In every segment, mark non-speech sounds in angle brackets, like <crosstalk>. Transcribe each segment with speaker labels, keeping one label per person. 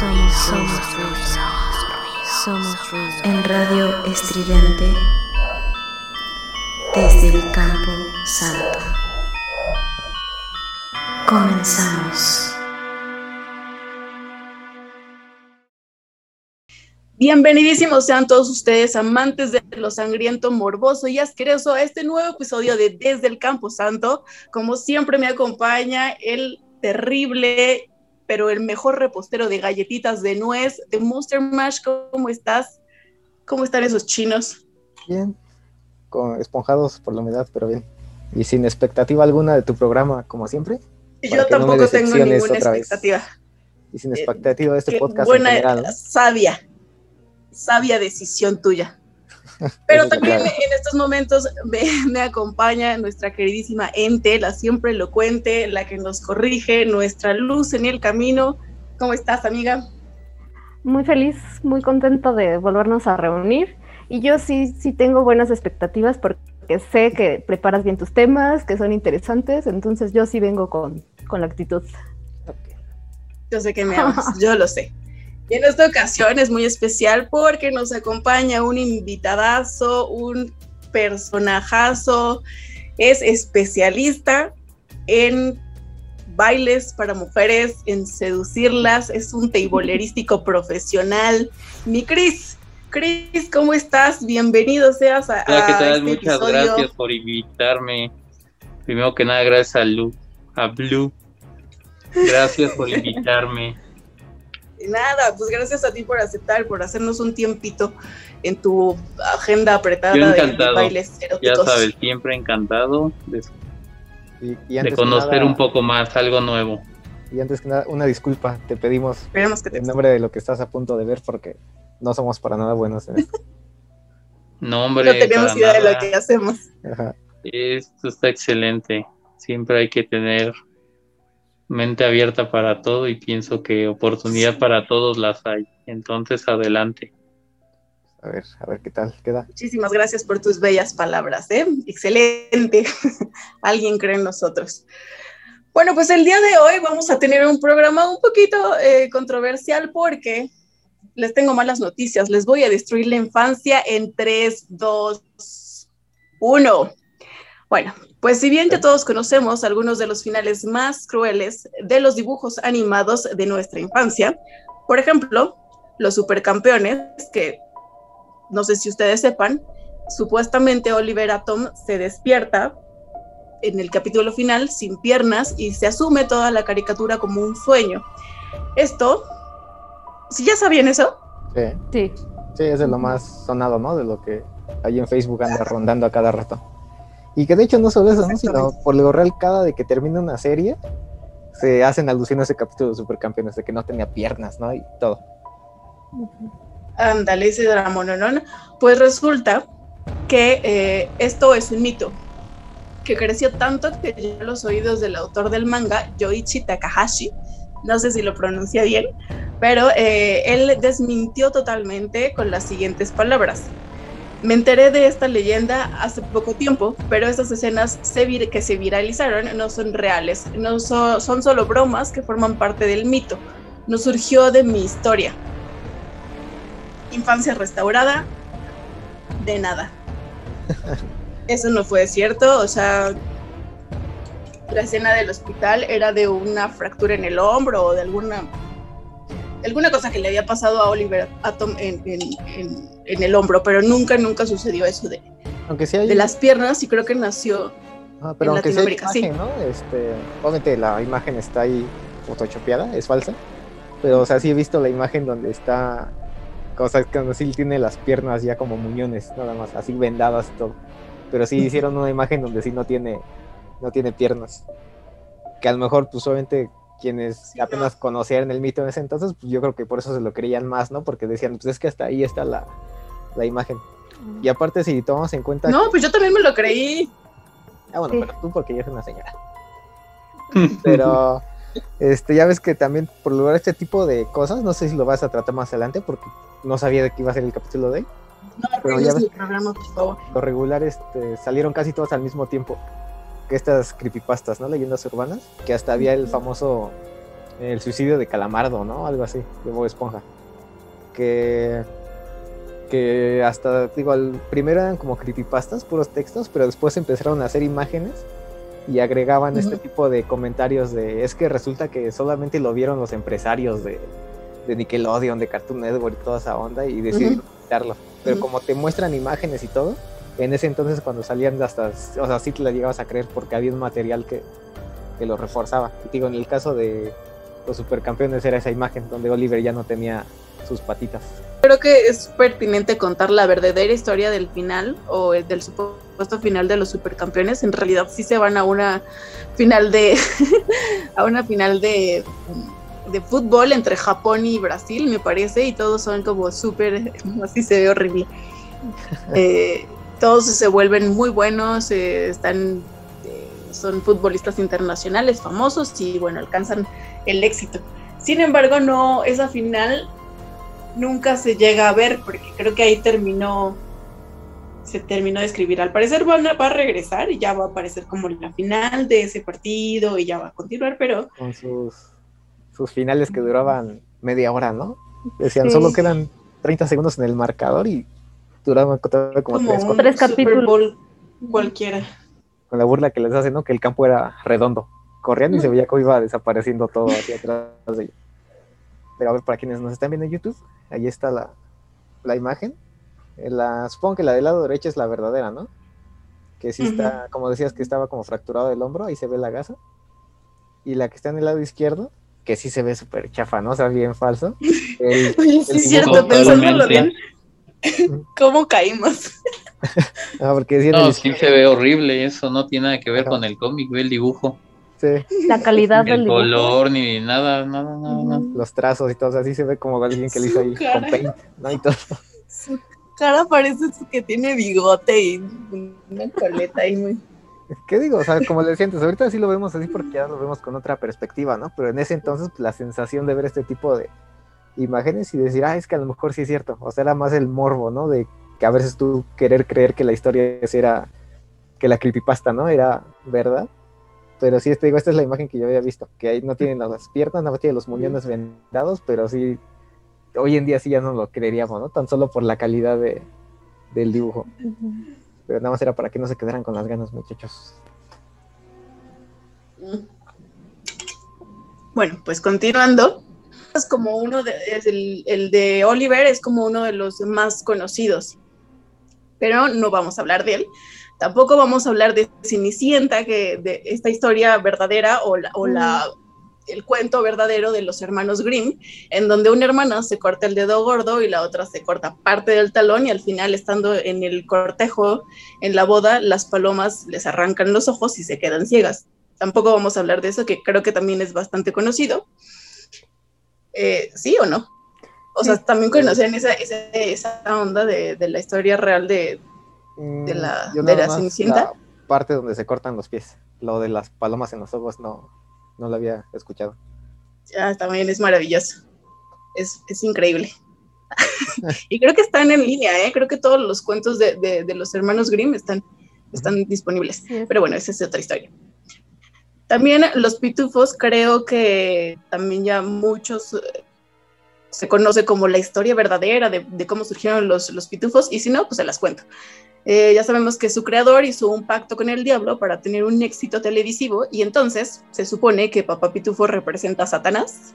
Speaker 1: Somos ruido. Somos ruido.
Speaker 2: En radio estridente desde el campo santo. Comenzamos.
Speaker 3: Bienvenidísimos sean todos ustedes, amantes de lo sangriento, morboso y asqueroso, a este nuevo episodio de Desde el Campo Santo. Como siempre me acompaña el terrible, pero el mejor repostero de galletitas de nuez, de Monster Mash. ¿Cómo estás? ¿Cómo están esos chinos?
Speaker 4: Bien, con esponjados por la humedad, pero bien. Y sin expectativa alguna de tu programa, como siempre.
Speaker 3: Yo tampoco tengo ninguna expectativa.
Speaker 4: Y sin expectativa de este podcast.
Speaker 3: Buena, en general, ¿no? sabia sabia decisión tuya. Pero también en estos momentos me, <laughs> me, acompaña nuestra queridísima Ente, la siempre elocuente, la que nos corrige, nuestra luz en el camino. ¿Cómo estás, amiga?
Speaker 5: Muy feliz, muy contento de volvernos a reunir. Y yo sí, sí tengo buenas expectativas porque sé que preparas bien tus temas, que son interesantes, entonces yo sí vengo con, con la actitud.
Speaker 3: Okay. Yo sé que me amas, yo lo sé. <laughs> Y en esta ocasión es muy especial porque nos acompaña un invitadazo, un personajazo, es especialista en bailes para mujeres, en seducirlas, es un teibolerístico profesional. Mi Cris, Cris, ¿cómo estás? Bienvenido seas a,
Speaker 6: Hola, ¿qué tal?
Speaker 3: este
Speaker 6: Muchas
Speaker 3: episodio.
Speaker 6: gracias por invitarme. Primero que nada, gracias a, Lu, a Blue. Gracias por <laughs> invitarme.
Speaker 3: Nada, pues gracias a ti por aceptar, por hacernos un tiempito en tu agenda apretada
Speaker 6: Yo
Speaker 3: de,
Speaker 6: encantado,
Speaker 3: de bailes
Speaker 6: Ya
Speaker 3: eróticos.
Speaker 6: sabes, siempre encantado de,
Speaker 4: Y, y
Speaker 6: de
Speaker 4: antes que
Speaker 6: conocer
Speaker 4: nada-
Speaker 6: un poco más, algo nuevo.
Speaker 4: Y antes que nada, una disculpa, te pedimos
Speaker 3: que te
Speaker 4: en nombre de lo que estás a punto de ver porque no somos para nada buenos en esto. <laughs>
Speaker 6: No, hombre,
Speaker 3: no tenemos idea de lo que hacemos.
Speaker 4: Ajá.
Speaker 6: Esto está excelente. Siempre hay que tener mente abierta para todo y pienso que oportunidad para todos las hay. Entonces, adelante.
Speaker 4: A ver, a ver qué tal queda.
Speaker 3: Muchísimas gracias por tus bellas palabras, ¿eh? Excelente. <laughs> Alguien cree en nosotros. Bueno, pues el día de hoy vamos a tener un programa un poquito eh, controversial porque les tengo malas noticias. Les voy a destruir la infancia en 3, 2, 1. Bueno, pues si bien ya todos conocemos algunos de los finales más crueles de los dibujos animados de nuestra infancia, por ejemplo, los supercampeones, que no sé si ustedes sepan, supuestamente Oliver Atom se despierta en el capítulo final sin piernas y se asume toda la caricatura como un sueño. Esto, si ya sabían eso,
Speaker 4: Sí,
Speaker 5: Sí,
Speaker 4: sí, es de lo más sonado, ¿no? De lo que ahí en Facebook anda rondando a cada rato. Y que de hecho no solo eso, ¿no? Sino por lo real, cada de que termina una serie, se hacen alusión a ese capítulo de Supercampeones, de que no tenía piernas, ¿no? Y todo.
Speaker 3: ándale, ese no. Pues resulta que eh, esto es un mito que creció tanto que llegó a los oídos del autor del manga, Yoichi Takahashi, no sé si lo pronuncia bien, pero eh, él desmintió totalmente con las siguientes palabras. Me enteré de esta leyenda hace poco tiempo, pero estas escenas se vir- que se viralizaron no son reales, no so- son solo bromas que forman parte del mito. No surgió de mi historia. Infancia restaurada, de nada. <laughs> Eso no fue cierto, o sea, la escena del hospital era de una fractura en el hombro o de alguna alguna cosa que le había pasado a Oliver Atom en, en, en, en el hombro, pero nunca, nunca sucedió eso de,
Speaker 4: Aunque sí hay...
Speaker 3: de las piernas y creo que nació
Speaker 4: Ah, pero
Speaker 3: en
Speaker 4: aunque sea
Speaker 3: Latinoamérica, sí.
Speaker 4: imagen, ¿no? Este, obviamente la imagen está ahí photoshopeada, es falsa. Pero, o sea, sí he visto la imagen donde está. Sea, cuando sí tiene las piernas ya como muñones, nada más, así vendadas y todo. pero sí <laughs> hicieron una imagen donde sí no tiene, no tiene piernas. Que a lo mejor, pues obviamente, quienes apenas conocían el mito en ese entonces, pues yo creo que por eso se lo creían más, ¿no? Porque decían, pues es que hasta ahí está la, la imagen. Y aparte, si tomamos en cuenta.
Speaker 3: No, pues yo también me lo creí.
Speaker 4: Ah, bueno,
Speaker 5: Sí.
Speaker 4: pero tú porque ya eres una señora. <laughs> Pero este, ya ves que también por lograr este tipo de cosas, no sé si lo vas a tratar más adelante porque no sabía de qué iba a ser el capítulo de hoy.
Speaker 3: No,
Speaker 4: Pero ya ves-
Speaker 3: programa, por favor.
Speaker 4: Lo regular este, salieron casi todos al mismo tiempo estas creepypastas, ¿no? Leyendas urbanas, que hasta había el famoso el suicidio de Calamardo, ¿no? Algo así, de Bob Esponja. Que que hasta, digo, al primero eran como creepypastas, puros textos, pero después empezaron a hacer imágenes y agregaban este tipo de comentarios de, es que resulta que solamente lo vieron los empresarios de, de Nickelodeon, de Cartoon Network y toda esa onda y decidieron quitarlo. Pero como te muestran imágenes y todo, en ese entonces cuando salían hasta, o sea, sí te la llegabas a creer porque había un material que, que lo reforzaba. Y digo, en el caso de los supercampeones era esa imagen donde Oliver ya no tenía sus patitas.
Speaker 3: Creo que es pertinente contar la verdadera historia del final o el del supuesto final de los supercampeones. En realidad sí se van a una final de <laughs> a una final de, de fútbol entre Japón y Brasil, me parece, y todos son como súper, <laughs> así se ve horrible. <laughs> Eh, todos se vuelven muy buenos, eh, están eh, son futbolistas internacionales famosos y bueno, alcanzan el éxito. Sin embargo, no, esa final nunca se llega a ver porque creo que ahí terminó se terminó de escribir. Al parecer van a- va a regresar y ya va a aparecer como la final de ese partido y ya va a continuar, pero
Speaker 4: con sus, sus finales que duraban media hora, ¿no? Decían,
Speaker 5: Sí.
Speaker 4: solo quedan 30 segundos en el marcador y como, tres,
Speaker 5: capítulos.
Speaker 3: Bowl cualquiera.
Speaker 4: con la burla que les hacen, ¿no? Que el campo era redondo. Corrían y se veía cómo iba desapareciendo todo hacia atrás de ellos. Pero a ver, para quienes nos están viendo en YouTube, ahí está la, la imagen. Eh, La, supongo que la del lado derecho es la verdadera, ¿no? Que sí está, como decías, que estaba como fracturado el hombro, ahí se ve la gasa. Y la que está en el lado izquierdo, que sí se ve súper chafa, ¿no? O sea, bien falso. <laughs> El-
Speaker 3: Oye, sí
Speaker 4: El
Speaker 3: es cierto, pensándolo bien. <laughs> ¿cómo caímos? <laughs>
Speaker 4: ah, porque decían
Speaker 6: No,
Speaker 4: el
Speaker 6: sí se ve horrible, eso no tiene nada que ver
Speaker 4: Ajá.
Speaker 6: con el cómic, ve el dibujo.
Speaker 4: sí,
Speaker 5: La calidad
Speaker 6: Ni
Speaker 5: del
Speaker 6: el
Speaker 5: dibujo.
Speaker 6: color, ni nada, nada, nada, nada.
Speaker 4: Los trazos y todo, o sea, sí se ve como alguien que lo hizo ahí
Speaker 3: cara.
Speaker 4: con paint, ¿no? Y todo.
Speaker 3: Su cara parece que tiene bigote y una coleta ahí muy...
Speaker 4: ¿Qué digo? O sea, como le antes, ahorita sí lo vemos así porque ya lo vemos con otra perspectiva, ¿no? Pero en ese entonces, pues, la sensación de ver este tipo de imágenes y decir, ah, es que a lo mejor sí es cierto. O sea, era más el morbo, ¿no? De que a veces tú querer creer que la historia era, que la creepypasta, ¿no? Era verdad. Pero sí, te digo, esta es la imagen que yo había visto, que ahí no tienen las piernas, nada más tiene los muñones vendados, pero sí, hoy en día sí ya no lo creeríamos, ¿no? Tan solo por la calidad de, del dibujo. Pero nada más era para que no se quedaran con las ganas, muchachos.
Speaker 3: Bueno, pues continuando, es como uno de, es el, el de Oliver es como uno de los más conocidos, pero no vamos a hablar de él. Tampoco vamos a hablar de Cenicienta, que de esta historia verdadera o, la, o la, el cuento verdadero de los hermanos Grimm, en donde una hermana se corta el dedo gordo y la otra se corta parte del talón y al final estando en el cortejo, en la boda, las palomas les arrancan los ojos y se quedan ciegas tampoco vamos a hablar de eso, que creo que también es bastante conocido. Eh, ¿Sí o no? O sea, también conocen esa, esa, esa onda de, de, la historia real de, de la,
Speaker 4: Mm, Yo
Speaker 3: de la Cenicienta.
Speaker 4: La parte donde se cortan los pies. Lo de las palomas en los ojos no, no lo había escuchado.
Speaker 3: Ah, también es maravilloso. Es, es increíble. <laughs> y creo que están en línea, ¿eh? Creo que todos los cuentos de, de, de los hermanos Grimm están, están disponibles.
Speaker 5: Sí.
Speaker 3: Pero bueno, esa es otra historia. También los pitufos, creo que también ya muchos eh, se conoce como la historia verdadera de, cómo surgieron los, pitufos, y si no, pues se las cuento. Eh, ya sabemos que su creador hizo un pacto con el diablo para tener un éxito televisivo, y entonces se supone que Papá Pitufo representa a Satanás.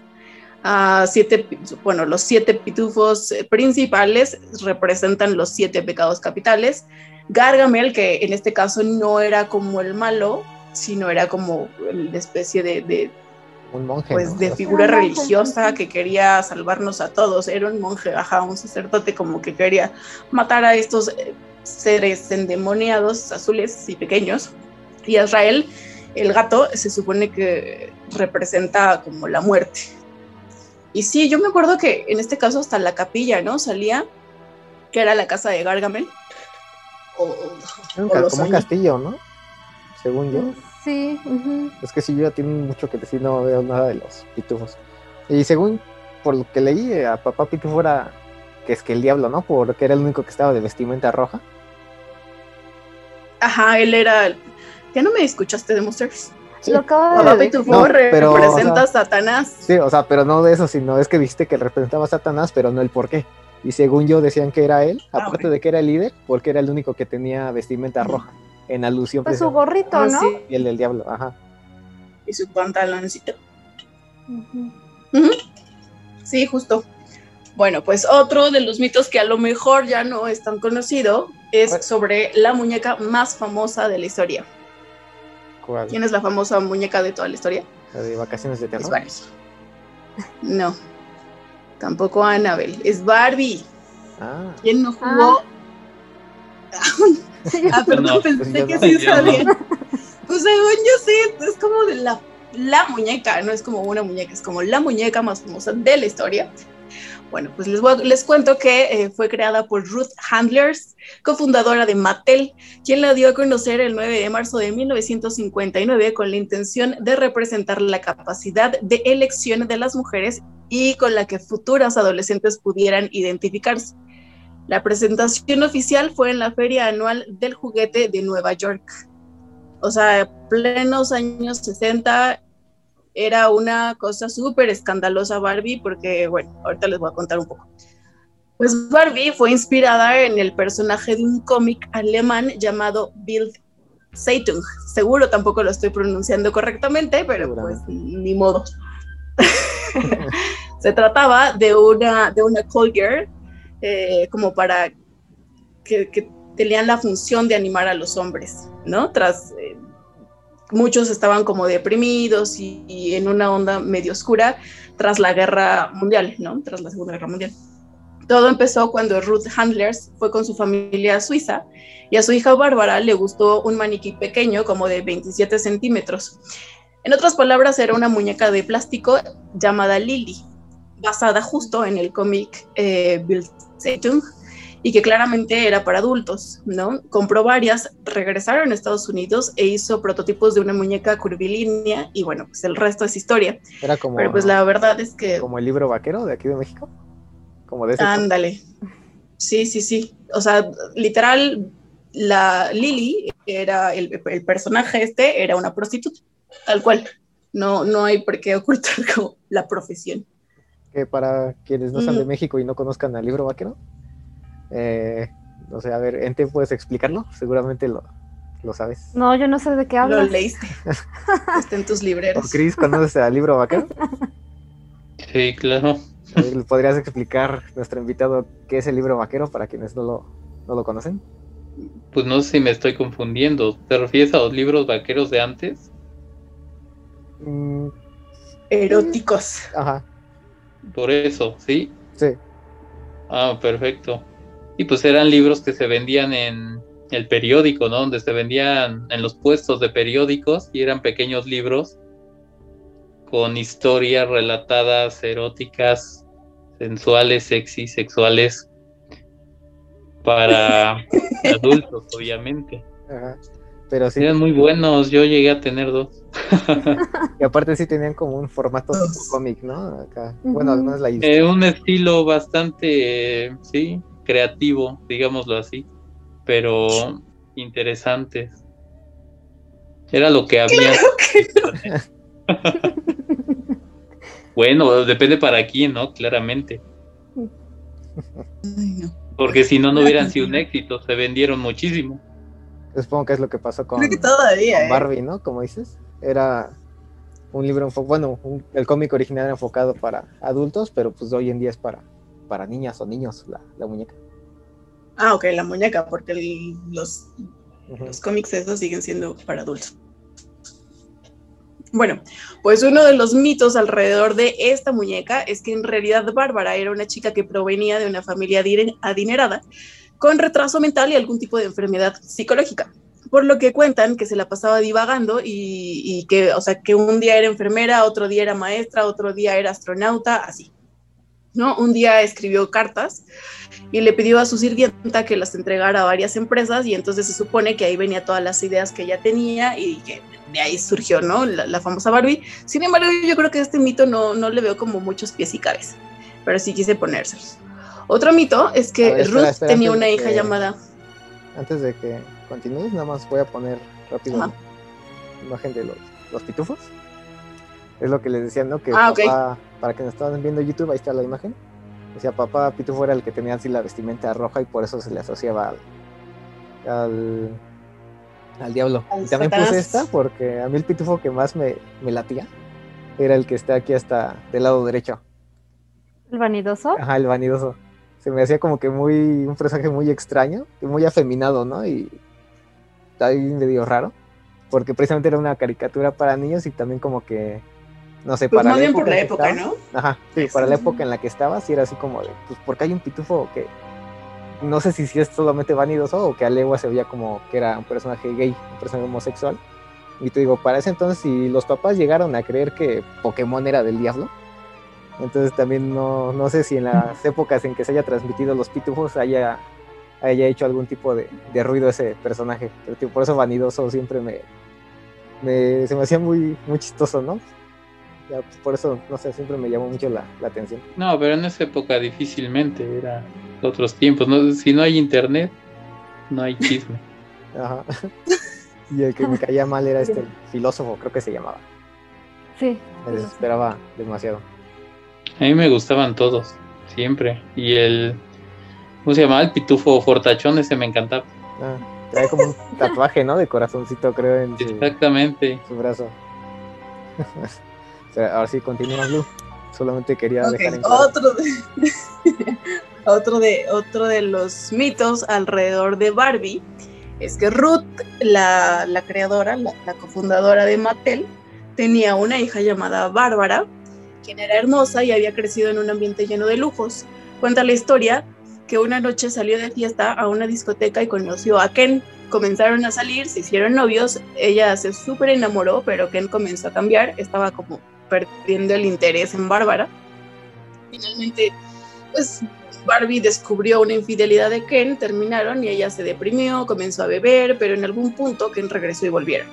Speaker 3: A siete, bueno, los siete pitufos principales representan los siete pecados capitales. Gargamel, que en este caso no era como el malo, sino era como la especie de, de
Speaker 4: un monje,
Speaker 3: pues
Speaker 4: ¿no?
Speaker 3: de figura religiosa que quería salvarnos a todos, era un monje, ajá, un sacerdote como que quería matar a estos eh, seres endemoniados, azules y pequeños. Y Israel, el gato, se supone que representa como la muerte. Y sí, yo me acuerdo que en este caso hasta la capilla, ¿no? Salía, que era la casa de Gargamel. O,
Speaker 4: como un castillo, ¿no? Según yo.
Speaker 5: Sí, ujú.
Speaker 4: Es que sí, yo ya tiene mucho que decir, no veo nada de los pitufos. Y según por lo que leí, eh, a papá pitufo era que es que el diablo, ¿no? Porque era el único que estaba de vestimenta roja.
Speaker 3: Ajá, él era. el- ¿Ya no me escuchaste de Monsters?
Speaker 4: Sí.
Speaker 5: Lo acaba
Speaker 3: Papá
Speaker 5: de
Speaker 3: Pitufo
Speaker 4: No, pero, o
Speaker 3: representa
Speaker 4: sea,
Speaker 3: a Satanás.
Speaker 4: Sí, o sea, pero no de eso, sino es que dijiste que representaba a Satanás, pero no el por qué. Y según yo decían que era él,
Speaker 3: Ah,
Speaker 4: aparte
Speaker 3: ok.
Speaker 4: de que era el líder, porque era el único que tenía vestimenta roja, en alusión
Speaker 5: Pues su gorrito,
Speaker 3: Ah,
Speaker 5: ¿no?
Speaker 3: sí,
Speaker 4: y el del diablo, ajá.
Speaker 3: y su pantaloncito.
Speaker 5: Ujú.
Speaker 3: Sí, justo. Bueno, pues otro de los mitos que a lo mejor ya no es tan conocido es sobre la muñeca más famosa de la historia.
Speaker 4: ¿Cuál?
Speaker 3: ¿Quién es la famosa muñeca de toda la historia?
Speaker 4: La de vacaciones de
Speaker 3: Es
Speaker 4: terror.
Speaker 3: Barbie. No, tampoco Annabelle, es Barbie.
Speaker 4: Ah,
Speaker 3: ¿Quién no jugó? Ah, <laughs> perdón,
Speaker 6: No,
Speaker 3: pensé que sí
Speaker 6: Yo no.
Speaker 3: Pues según yo sí, es como de la, la muñeca, no es como una muñeca, es como la muñeca más famosa de la historia. Bueno, pues les, voy les cuento que eh, fue creada por Ruth Handlers, cofundadora de Mattel, quien la dio a conocer el 9 de marzo de 1959 con la intención de representar la capacidad de elección de las mujeres y con la que futuras adolescentes pudieran identificarse. La presentación oficial fue en la Feria Anual del Juguete de Nueva York. O sea, plenos años 60 era una cosa súper escandalosa Barbie porque, bueno, ahorita les voy a contar un poco. Pues Barbie fue inspirada en el personaje de un cómic alemán llamado Bild Zeitung. Seguro tampoco lo estoy pronunciando correctamente, pero pues ni modo. <laughs> Se trataba de una, de una call girl eh, como para que, que tenían la función de animar a los hombres, ¿no? Tras eh, muchos estaban como deprimidos y, y en una onda medio oscura tras la guerra mundial, ¿no? Tras la Segunda Guerra Mundial. Todo empezó cuando Ruth Handlers fue con su familia a Suiza y a su hija Bárbara le gustó un maniquí pequeño como de 27 centímetros. En otras palabras, era una muñeca de plástico llamada Lily, basada justo en el cómic eh, Y que claramente era para adultos, ¿no? Compró varias, regresaron a Estados Unidos e hizo prototipos de una muñeca curvilínea y bueno, pues el resto es historia.
Speaker 4: era como,
Speaker 3: Pero pues la verdad es que
Speaker 4: como el libro vaquero de aquí de México. Como de ese.
Speaker 3: Ándale. Sí, sí, sí. O sea, literal, la Lily era el, el personaje este, era una prostituta, tal cual. No, no hay por qué ocultar <laughs> como la profesión.
Speaker 4: Que para quienes no sean de. México y no conozcan al libro vaquero, eh, no sé, a ver, Ente, ¿puedes explicarlo? Seguramente lo, lo sabes.
Speaker 5: No, yo no sé de qué
Speaker 3: Lo
Speaker 5: hablas.
Speaker 3: leíste. <laughs> Está en tus
Speaker 4: ¿O
Speaker 3: libreros.
Speaker 4: Cris, conoces al libro vaquero?
Speaker 6: Sí, claro.
Speaker 4: A ver, ¿le ¿Podrías explicar nuestro invitado qué es el libro vaquero para quienes no lo, no lo conocen?
Speaker 6: Pues no sé si me estoy confundiendo. ¿Te refieres a los libros vaqueros de antes?
Speaker 4: Mm,
Speaker 3: Eróticos.
Speaker 4: ajá,
Speaker 6: Por eso, ¿sí?
Speaker 4: sí.
Speaker 6: Ah, perfecto. Y pues eran libros que se vendían en el periódico, ¿no? Donde se vendían en los puestos de periódicos y eran pequeños libros con historias relatadas, eróticas, sensuales, sexy, sexuales, para <laughs> adultos, obviamente.
Speaker 4: Ajá. Pero sí,
Speaker 6: Eran muy buenos, yo llegué a tener dos. <laughs>
Speaker 4: y aparte sí tenían como un formato cómic, ¿no? Acá. Bueno,
Speaker 5: Ujú.
Speaker 4: además la
Speaker 6: Eh,
Speaker 4: historia.
Speaker 6: un estilo bastante, eh, sí, creativo, digámoslo así, pero interesantes. Era lo que había. <laughs> bueno, depende para quién, ¿no? Claramente. Porque si no, no hubieran sido un éxito, se vendieron muchísimo.
Speaker 4: Supongo que es lo que pasó con,
Speaker 3: Creo que todavía.
Speaker 4: con
Speaker 3: ¿eh?
Speaker 4: Barbie, ¿no? Como dices. Era un libro, bueno, un- el cómic original era enfocado para adultos, pero pues hoy en día es para, para niñas o niños la, la muñeca.
Speaker 3: Ah, ok, la muñeca, porque el- los
Speaker 4: Ujú.
Speaker 3: Los cómics esos siguen siendo para adultos. Bueno, pues uno de los mitos alrededor de esta muñeca es que en realidad Bárbara era una chica que provenía de una familia adinerada, con retraso mental y algún tipo de enfermedad psicológica. Por lo que cuentan que se la pasaba divagando y, que, o sea, que un día era enfermera, otro día era maestra, otro día era astronauta, así. ¿no? Un día escribió cartas y le pidió a su sirvienta que las entregara a varias empresas y entonces se supone que ahí venía todas las ideas que ella tenía y que de ahí surgió, ¿no? La, famosa Barbie. Sin embargo, yo creo que este mito no, no le veo como muchos pies y cabeza, pero sí quise ponérselos. Otro mito es que Ruth tenía una hija llamada...
Speaker 4: Antes de que continúes, nada más voy a poner rápido la imagen de los, los pitufos. Es lo que les decía, ¿no? Que ah, papá, para que nos estaban viendo YouTube, ahí está la imagen. Decía, papá Pitufo era el que tenía así la vestimenta roja y por eso se le asociaba al, al, diablo. y también puse esta porque a mí el pitufo que más me, me latía era el que está aquí hasta del lado derecho.
Speaker 5: ¿El vanidoso?
Speaker 4: Ajá, el vanidoso. Se me hacía como que muy, un personaje muy extraño, muy afeminado, ¿no? Y ahí medio raro, porque precisamente era una caricatura para niños y también como que no sé,
Speaker 3: pues para más bien por la época, ¿no?
Speaker 4: Ajá, sí, para la época en la que estaba, sí era así como de, pues, porque hay un pitufo que no sé si, si es solamente vanidoso o que a legua se veía como que era un personaje gay, un personaje homosexual. Y te digo, para ese entonces, si los papás llegaron a creer que Pokémon era del diablo, entonces también no, no sé si en las <laughs> épocas en que se haya transmitido los pitufos haya, haya hecho algún tipo de, de ruido ese personaje. Pero por eso vanidoso siempre me, me, se me hacía muy, muy chistoso, ¿no? ya, pues, por eso, no sé, siempre me llamó mucho la, atención.
Speaker 6: No, pero en esa época difícilmente, era otros tiempos. ¿no? Si no hay internet, no hay chisme. <laughs>
Speaker 4: Ajá. Y el que me caía mal era este <laughs> filósofo, creo que se llamaba.
Speaker 5: Sí.
Speaker 4: Me desesperaba demasiado.
Speaker 6: A mí me gustaban todos, siempre. Y el. ¿Cómo se llamaba? El pitufo fortachón, ese me encantaba.
Speaker 4: Ah, trae como un <laughs> tatuaje, ¿no? De corazoncito, creo, en
Speaker 6: Exactamente.
Speaker 4: su brazo. <laughs> ahora sí continúa Blue. Solamente quería dejar en claro.
Speaker 3: Otro de, <laughs> otro, de, otro de los mitos alrededor de Barbie es que Ruth, la, la creadora, la, la, cofundadora de Mattel, tenía una hija llamada Bárbara, quien era hermosa y había crecido en un ambiente lleno de lujos. Cuenta la historia que una noche salió de fiesta a una discoteca y conoció a Ken. Comenzaron a salir, se hicieron novios, ella se súper enamoró, pero Ken comenzó a cambiar, estaba como perdiendo el interés en Bárbara. Finalmente, pues Barbie descubrió una infidelidad de Ken, terminaron y ella se deprimió, comenzó a beber, pero en algún punto Ken regresó y volvieron.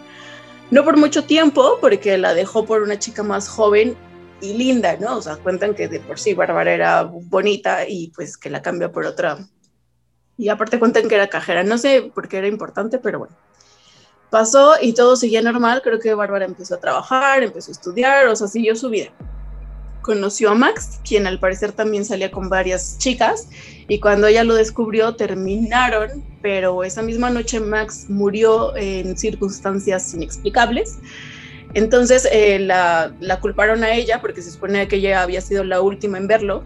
Speaker 3: No por mucho tiempo, porque la dejó por una chica más joven y linda, ¿no? O sea, cuentan que de por sí Bárbara era bonita y pues que la cambió por otra. Y aparte cuentan que era cajera, no sé por qué era importante, pero bueno. Pasó y todo seguía normal, creo que Bárbara empezó a trabajar, empezó a estudiar, o sea, siguió su vida. Conoció a Max, quien al parecer también salía con varias chicas, y cuando ella lo descubrió terminaron, pero esa misma noche Max murió en circunstancias inexplicables. Entonces eh, la, culparon a ella porque se supone que ella había sido la última en verlo,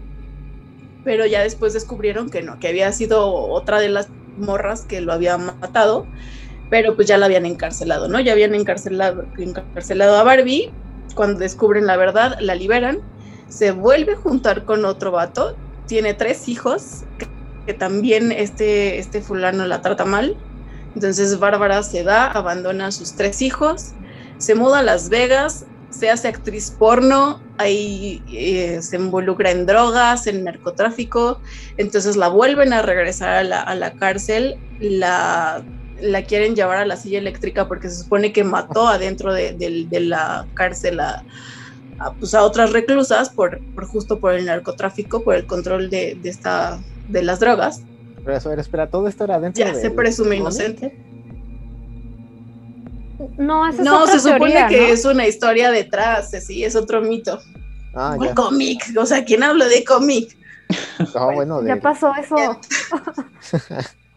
Speaker 3: pero ya después descubrieron que no, que había sido otra de las morras que lo había matado pero pues ya la habían encarcelado, ¿no? Ya habían encarcelado, encarcelado a Barbie, cuando descubren la verdad, la liberan, se vuelve a juntar con otro vato, tiene tres hijos, que, también este, este fulano la trata mal, entonces Bárbara se da, abandona a sus tres hijos, se muda a Las Vegas, se hace actriz porno, ahí eh, se involucra en drogas, en narcotráfico, entonces la vuelven a regresar a la, a la cárcel, la la quieren llevar a la silla eléctrica porque se supone que mató adentro de, la cárcel a, pues a, otras reclusas por, justo por el narcotráfico, por el control de, esta, de las drogas.
Speaker 4: Pero eso, espera, todo esto era dentro
Speaker 3: Ya se presume inocente.
Speaker 5: No, eso
Speaker 3: no se supone que es una historia detrás, sí, es otro mito. Ah, un cómic, o sea, ¿quién habla de cómic?
Speaker 4: Ah, bueno,
Speaker 5: Ya pasó eso. <laughs> <laughs>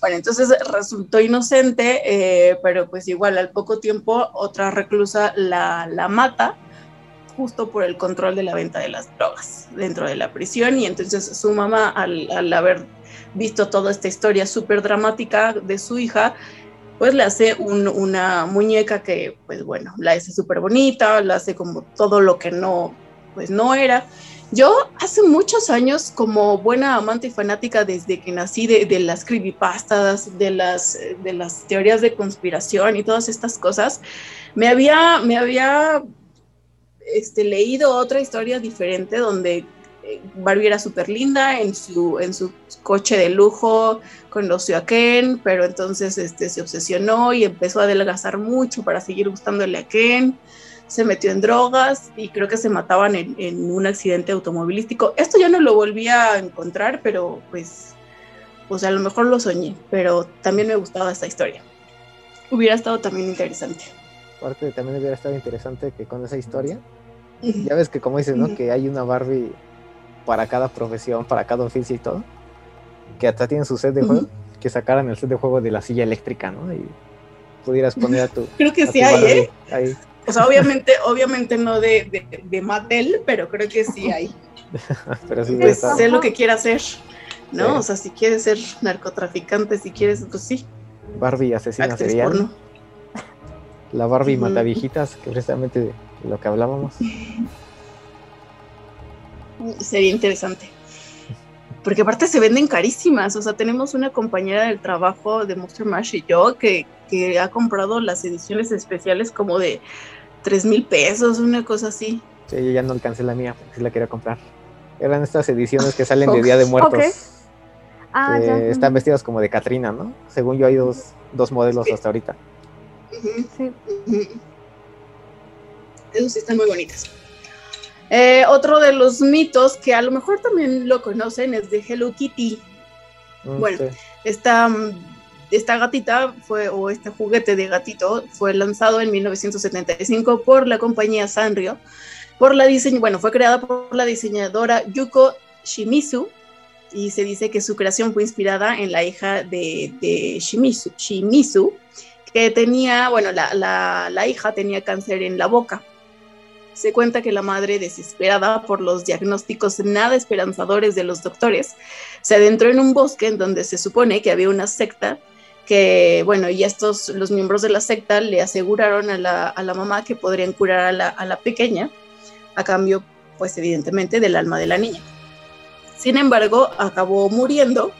Speaker 3: Bueno, entonces resultó inocente, eh, pero pues igual al poco tiempo otra reclusa la, la mata justo por el control de la venta de las drogas dentro de la prisión y entonces su mamá al, al haber visto toda esta historia súper dramática de su hija, pues le hace una muñeca que, pues bueno, la hace súper bonita, la hace como todo lo que no, pues no era, Yo hace muchos años, como buena amante y fanática desde que nací de, las creepypastas, de las, de las teorías de conspiración y todas estas cosas, me había, me había este, leído otra historia diferente donde eh, Barbie era súper linda en su, en su coche de lujo, conoció a Ken, pero entonces este, se obsesionó y empezó a adelgazar mucho para seguir gustándole a Ken. Se metió en drogas y creo que se mataban en, en un accidente automovilístico. Esto ya no lo volví a encontrar, pero pues, pues a lo mejor lo soñé, pero también me gustaba esta historia. Hubiera estado también interesante.
Speaker 4: Aparte, también hubiera estado interesante que con esa historia, ya ves que como dices, ¿no? Que hay una Barbie para cada profesión, para cada oficio y todo, que hasta tienen su set de juego, que sacaran el set de juego de la silla eléctrica, ¿no? Y pudieras poner a tu. <laughs>
Speaker 3: Creo que sí hay, ¿eh? Ahí. O sea, obviamente, obviamente no de, de, de, Mattel, pero creo que sí hay. <laughs>
Speaker 4: pero sí
Speaker 3: pues sé lo que quiera hacer, ¿no? Sí. O sea, si quieres ser narcotraficante, si quieres, pues sí.
Speaker 4: Barbie asesina serial.
Speaker 3: porno.
Speaker 4: La Barbie
Speaker 3: Ujú.
Speaker 4: mataviejitas, que precisamente de lo que hablábamos.
Speaker 3: Sería interesante. Porque aparte se venden carísimas. O sea, tenemos una compañera del trabajo de Monster Mash y yo que, que ha comprado las ediciones especiales como de 3 mil pesos, una cosa así.
Speaker 4: Sí, yo ya no alcancé la mía, porque sí la quería comprar. Eran estas ediciones que salen de Día de Muertos.
Speaker 5: Ah,
Speaker 4: que
Speaker 5: ya.
Speaker 4: Están vestidas como de Katrina, ¿no? Según yo hay dos, dos modelos hasta ahorita.
Speaker 5: Sí.
Speaker 3: Esos sí están muy bonitas. Eh, otro de los mitos que a lo mejor también lo conocen es de Hello Kitty.
Speaker 4: Mm,
Speaker 3: Bueno.
Speaker 4: sí.
Speaker 3: Esta, mm, esta gatita fue, o este juguete de gatito fue lanzado en 1975 por la compañía Sanrio. Por la diseño, bueno, fue creada por la diseñadora Yuko Shimizu y se dice que su creación fue inspirada en la hija de, de Shimizu, Shimizu, que tenía, bueno, la, la, la hija tenía cáncer en la boca. Se cuenta que la madre, desesperada por los diagnósticos nada esperanzadores de los doctores, se adentró en un bosque en donde se supone que había una secta que, bueno, y estos, los miembros de la secta le aseguraron a la, a la mamá que podrían curar a la, a la pequeña a cambio, pues evidentemente, del alma de la niña. Sin embargo, acabó muriendo,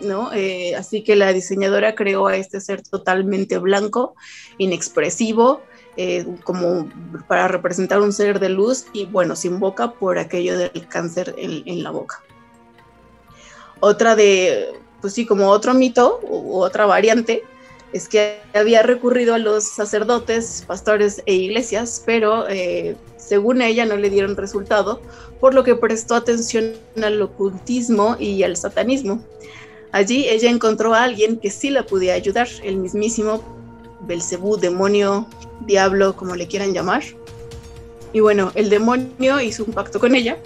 Speaker 3: ¿no? Eh, así que la diseñadora creó a este ser totalmente blanco, inexpresivo, eh, como para representar un ser de luz y, bueno, sin boca por aquello del cáncer en, en la boca. Otra de, pues sí, como otro mito u otra variante es que había recurrido a los sacerdotes, pastores e iglesias, pero eh, según ella no le dieron resultado, por lo que prestó atención al ocultismo y al satanismo. Allí ella encontró a alguien que sí la podía ayudar, el mismísimo Belcebú, demonio, diablo, como le quieran llamar. Y bueno, el demonio hizo un pacto con ella,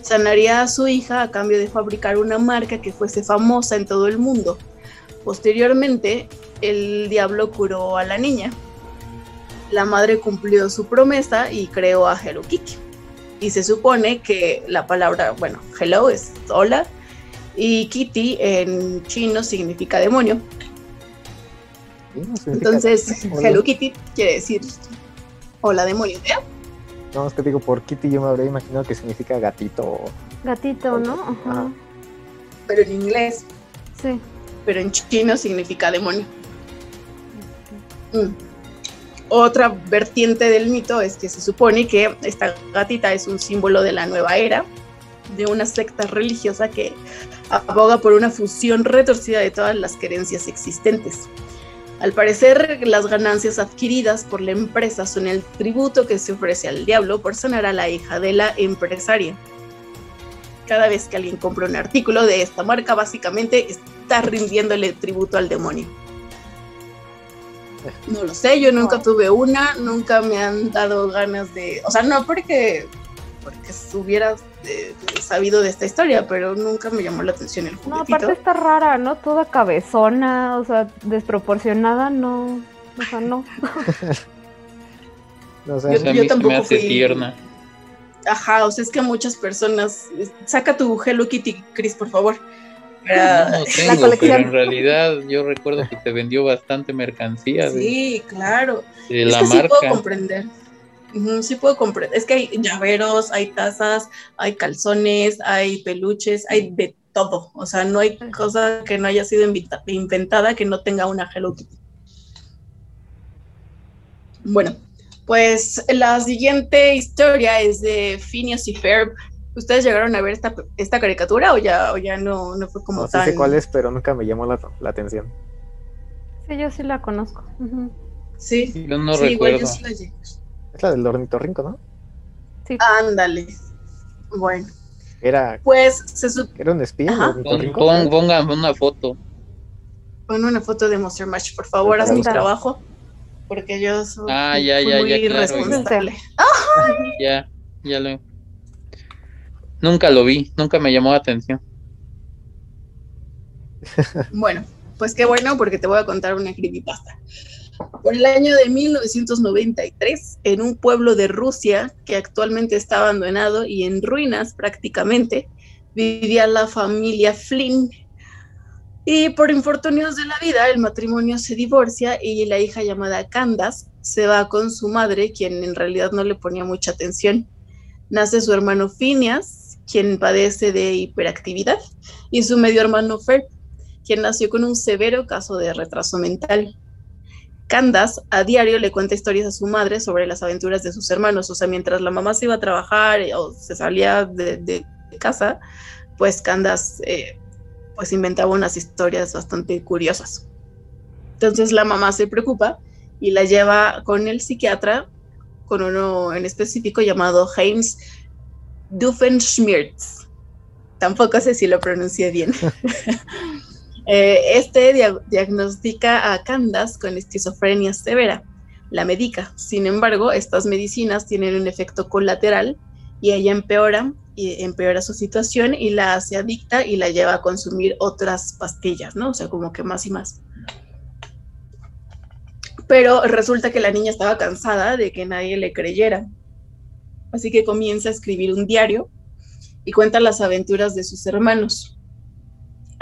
Speaker 3: sanaría a su hija a cambio de fabricar una marca que fuese famosa en todo el mundo. Posteriormente, el diablo curó a la niña. La madre cumplió su promesa y creó a Hello Kitty. Y se supone que la palabra, bueno, hello es hola y Kitty en chino significa demonio. Entonces,
Speaker 4: Hola.
Speaker 3: Hello Kitty quiere decir hola demonio. ¿eh?
Speaker 4: No, es que digo, por Kitty yo me habría imaginado que significa gatito. o-
Speaker 5: Gatito, ¿no? Ajá.
Speaker 4: Ajá.
Speaker 3: Pero en inglés,
Speaker 5: Sí.
Speaker 3: pero en chino significa demonio. Mm. Otra vertiente del mito es que se supone que esta gatita es un símbolo de la nueva era, de una secta religiosa que aboga por una fusión retorcida de todas las creencias existentes. Al parecer, las ganancias adquiridas por la empresa son el tributo que se ofrece al diablo por sanar a la hija de la empresaria. Cada vez que alguien compra un artículo de esta marca, básicamente está rindiéndole tributo al demonio. No lo sé, yo nunca tuve una, nunca me han dado ganas de, o sea, no porque porque hubiera eh, sabido de esta historia, pero nunca me llamó la atención el
Speaker 5: No,
Speaker 3: juguetito.
Speaker 5: aparte está rara, ¿no? Toda cabezona, o sea, desproporcionada, no. O sea, no. <laughs>
Speaker 4: No
Speaker 3: Yo-
Speaker 4: sé,
Speaker 6: O sea, a
Speaker 3: yo tampoco
Speaker 6: me hace
Speaker 3: fui-
Speaker 6: tierna.
Speaker 3: Ajá, o sea, es que muchas personas, saca tu Hello Kitty, Chris, por favor. Para-
Speaker 6: No <laughs>
Speaker 5: la
Speaker 6: tengo, pero
Speaker 5: colección.
Speaker 6: en realidad yo recuerdo que te vendió bastante mercancía de,
Speaker 3: sí, claro.
Speaker 6: de
Speaker 3: es
Speaker 6: la
Speaker 3: que sí puedo
Speaker 6: marca.
Speaker 3: comprender. Sí puedo comprar. Es que hay llaveros, hay tazas, hay calzones, hay peluches, hay de todo. O sea, no hay cosa que no haya sido inventada que no tenga una Hello Kitty. Bueno, pues la siguiente historia es de Phineas y Ferb. ¿Ustedes llegaron a ver esta, esta caricatura o ya, o ya no, no fue como
Speaker 4: No sí sé cuál es, pero nunca me llamó la, la atención.
Speaker 5: Sí, yo sí la conozco.
Speaker 3: Sí,
Speaker 6: Yo no
Speaker 3: sí, igual yo
Speaker 6: recuerdo.
Speaker 3: sí la llegué.
Speaker 4: Es la del ornitorrinco, ¿no?
Speaker 5: Sí.
Speaker 3: Ándale. Bueno,
Speaker 4: Era,
Speaker 3: pues se supone
Speaker 4: era un espía,
Speaker 6: Pon,
Speaker 4: ornitorrinco.
Speaker 6: pon- pongan una foto.
Speaker 3: Pon una foto de Monster Mash, por favor, haz mi trabajo. Porque yo soy
Speaker 6: Ah, ya, ya,
Speaker 3: muy
Speaker 6: ya, claro,
Speaker 3: irresponsable.
Speaker 6: Ya, ya lo. Nunca lo vi, nunca me llamó la atención.
Speaker 3: Bueno, pues qué bueno, porque te voy a contar una creepypasta. Por el año de 1993, en un pueblo de Rusia que actualmente está abandonado y en ruinas prácticamente, vivía la familia Flynn. Y por infortunios de la vida, el matrimonio se divorcia y la hija llamada Candace se va con su madre, quien en realidad no le ponía mucha atención. Nace su hermano Phineas, quien padece de hiperactividad, y su medio hermano Ferb, quien nació con un severo caso de retraso mental. Candace a diario le cuenta historias a su madre sobre las aventuras de sus hermanos, o sea, mientras la mamá se iba a trabajar eh, o se salía de, casa, pues Candace eh, pues inventaba unas historias bastante curiosas. Entonces la mamá se preocupa y la lleva con el psiquiatra, con uno en específico llamado James Doofenshmirtz. Tampoco sé si lo pronuncié bien. <laughs> Eh, este dia- diagnostica a Candace con esquizofrenia severa. La medica. Sin embargo, estas medicinas tienen un efecto colateral y ella empeora y empeora su situación y la hace adicta y la lleva a consumir otras pastillas, ¿no? O sea, como que más y más. Pero resulta que la niña estaba cansada de que nadie le creyera. Así que comienza a escribir un diario y cuenta las aventuras de sus hermanos.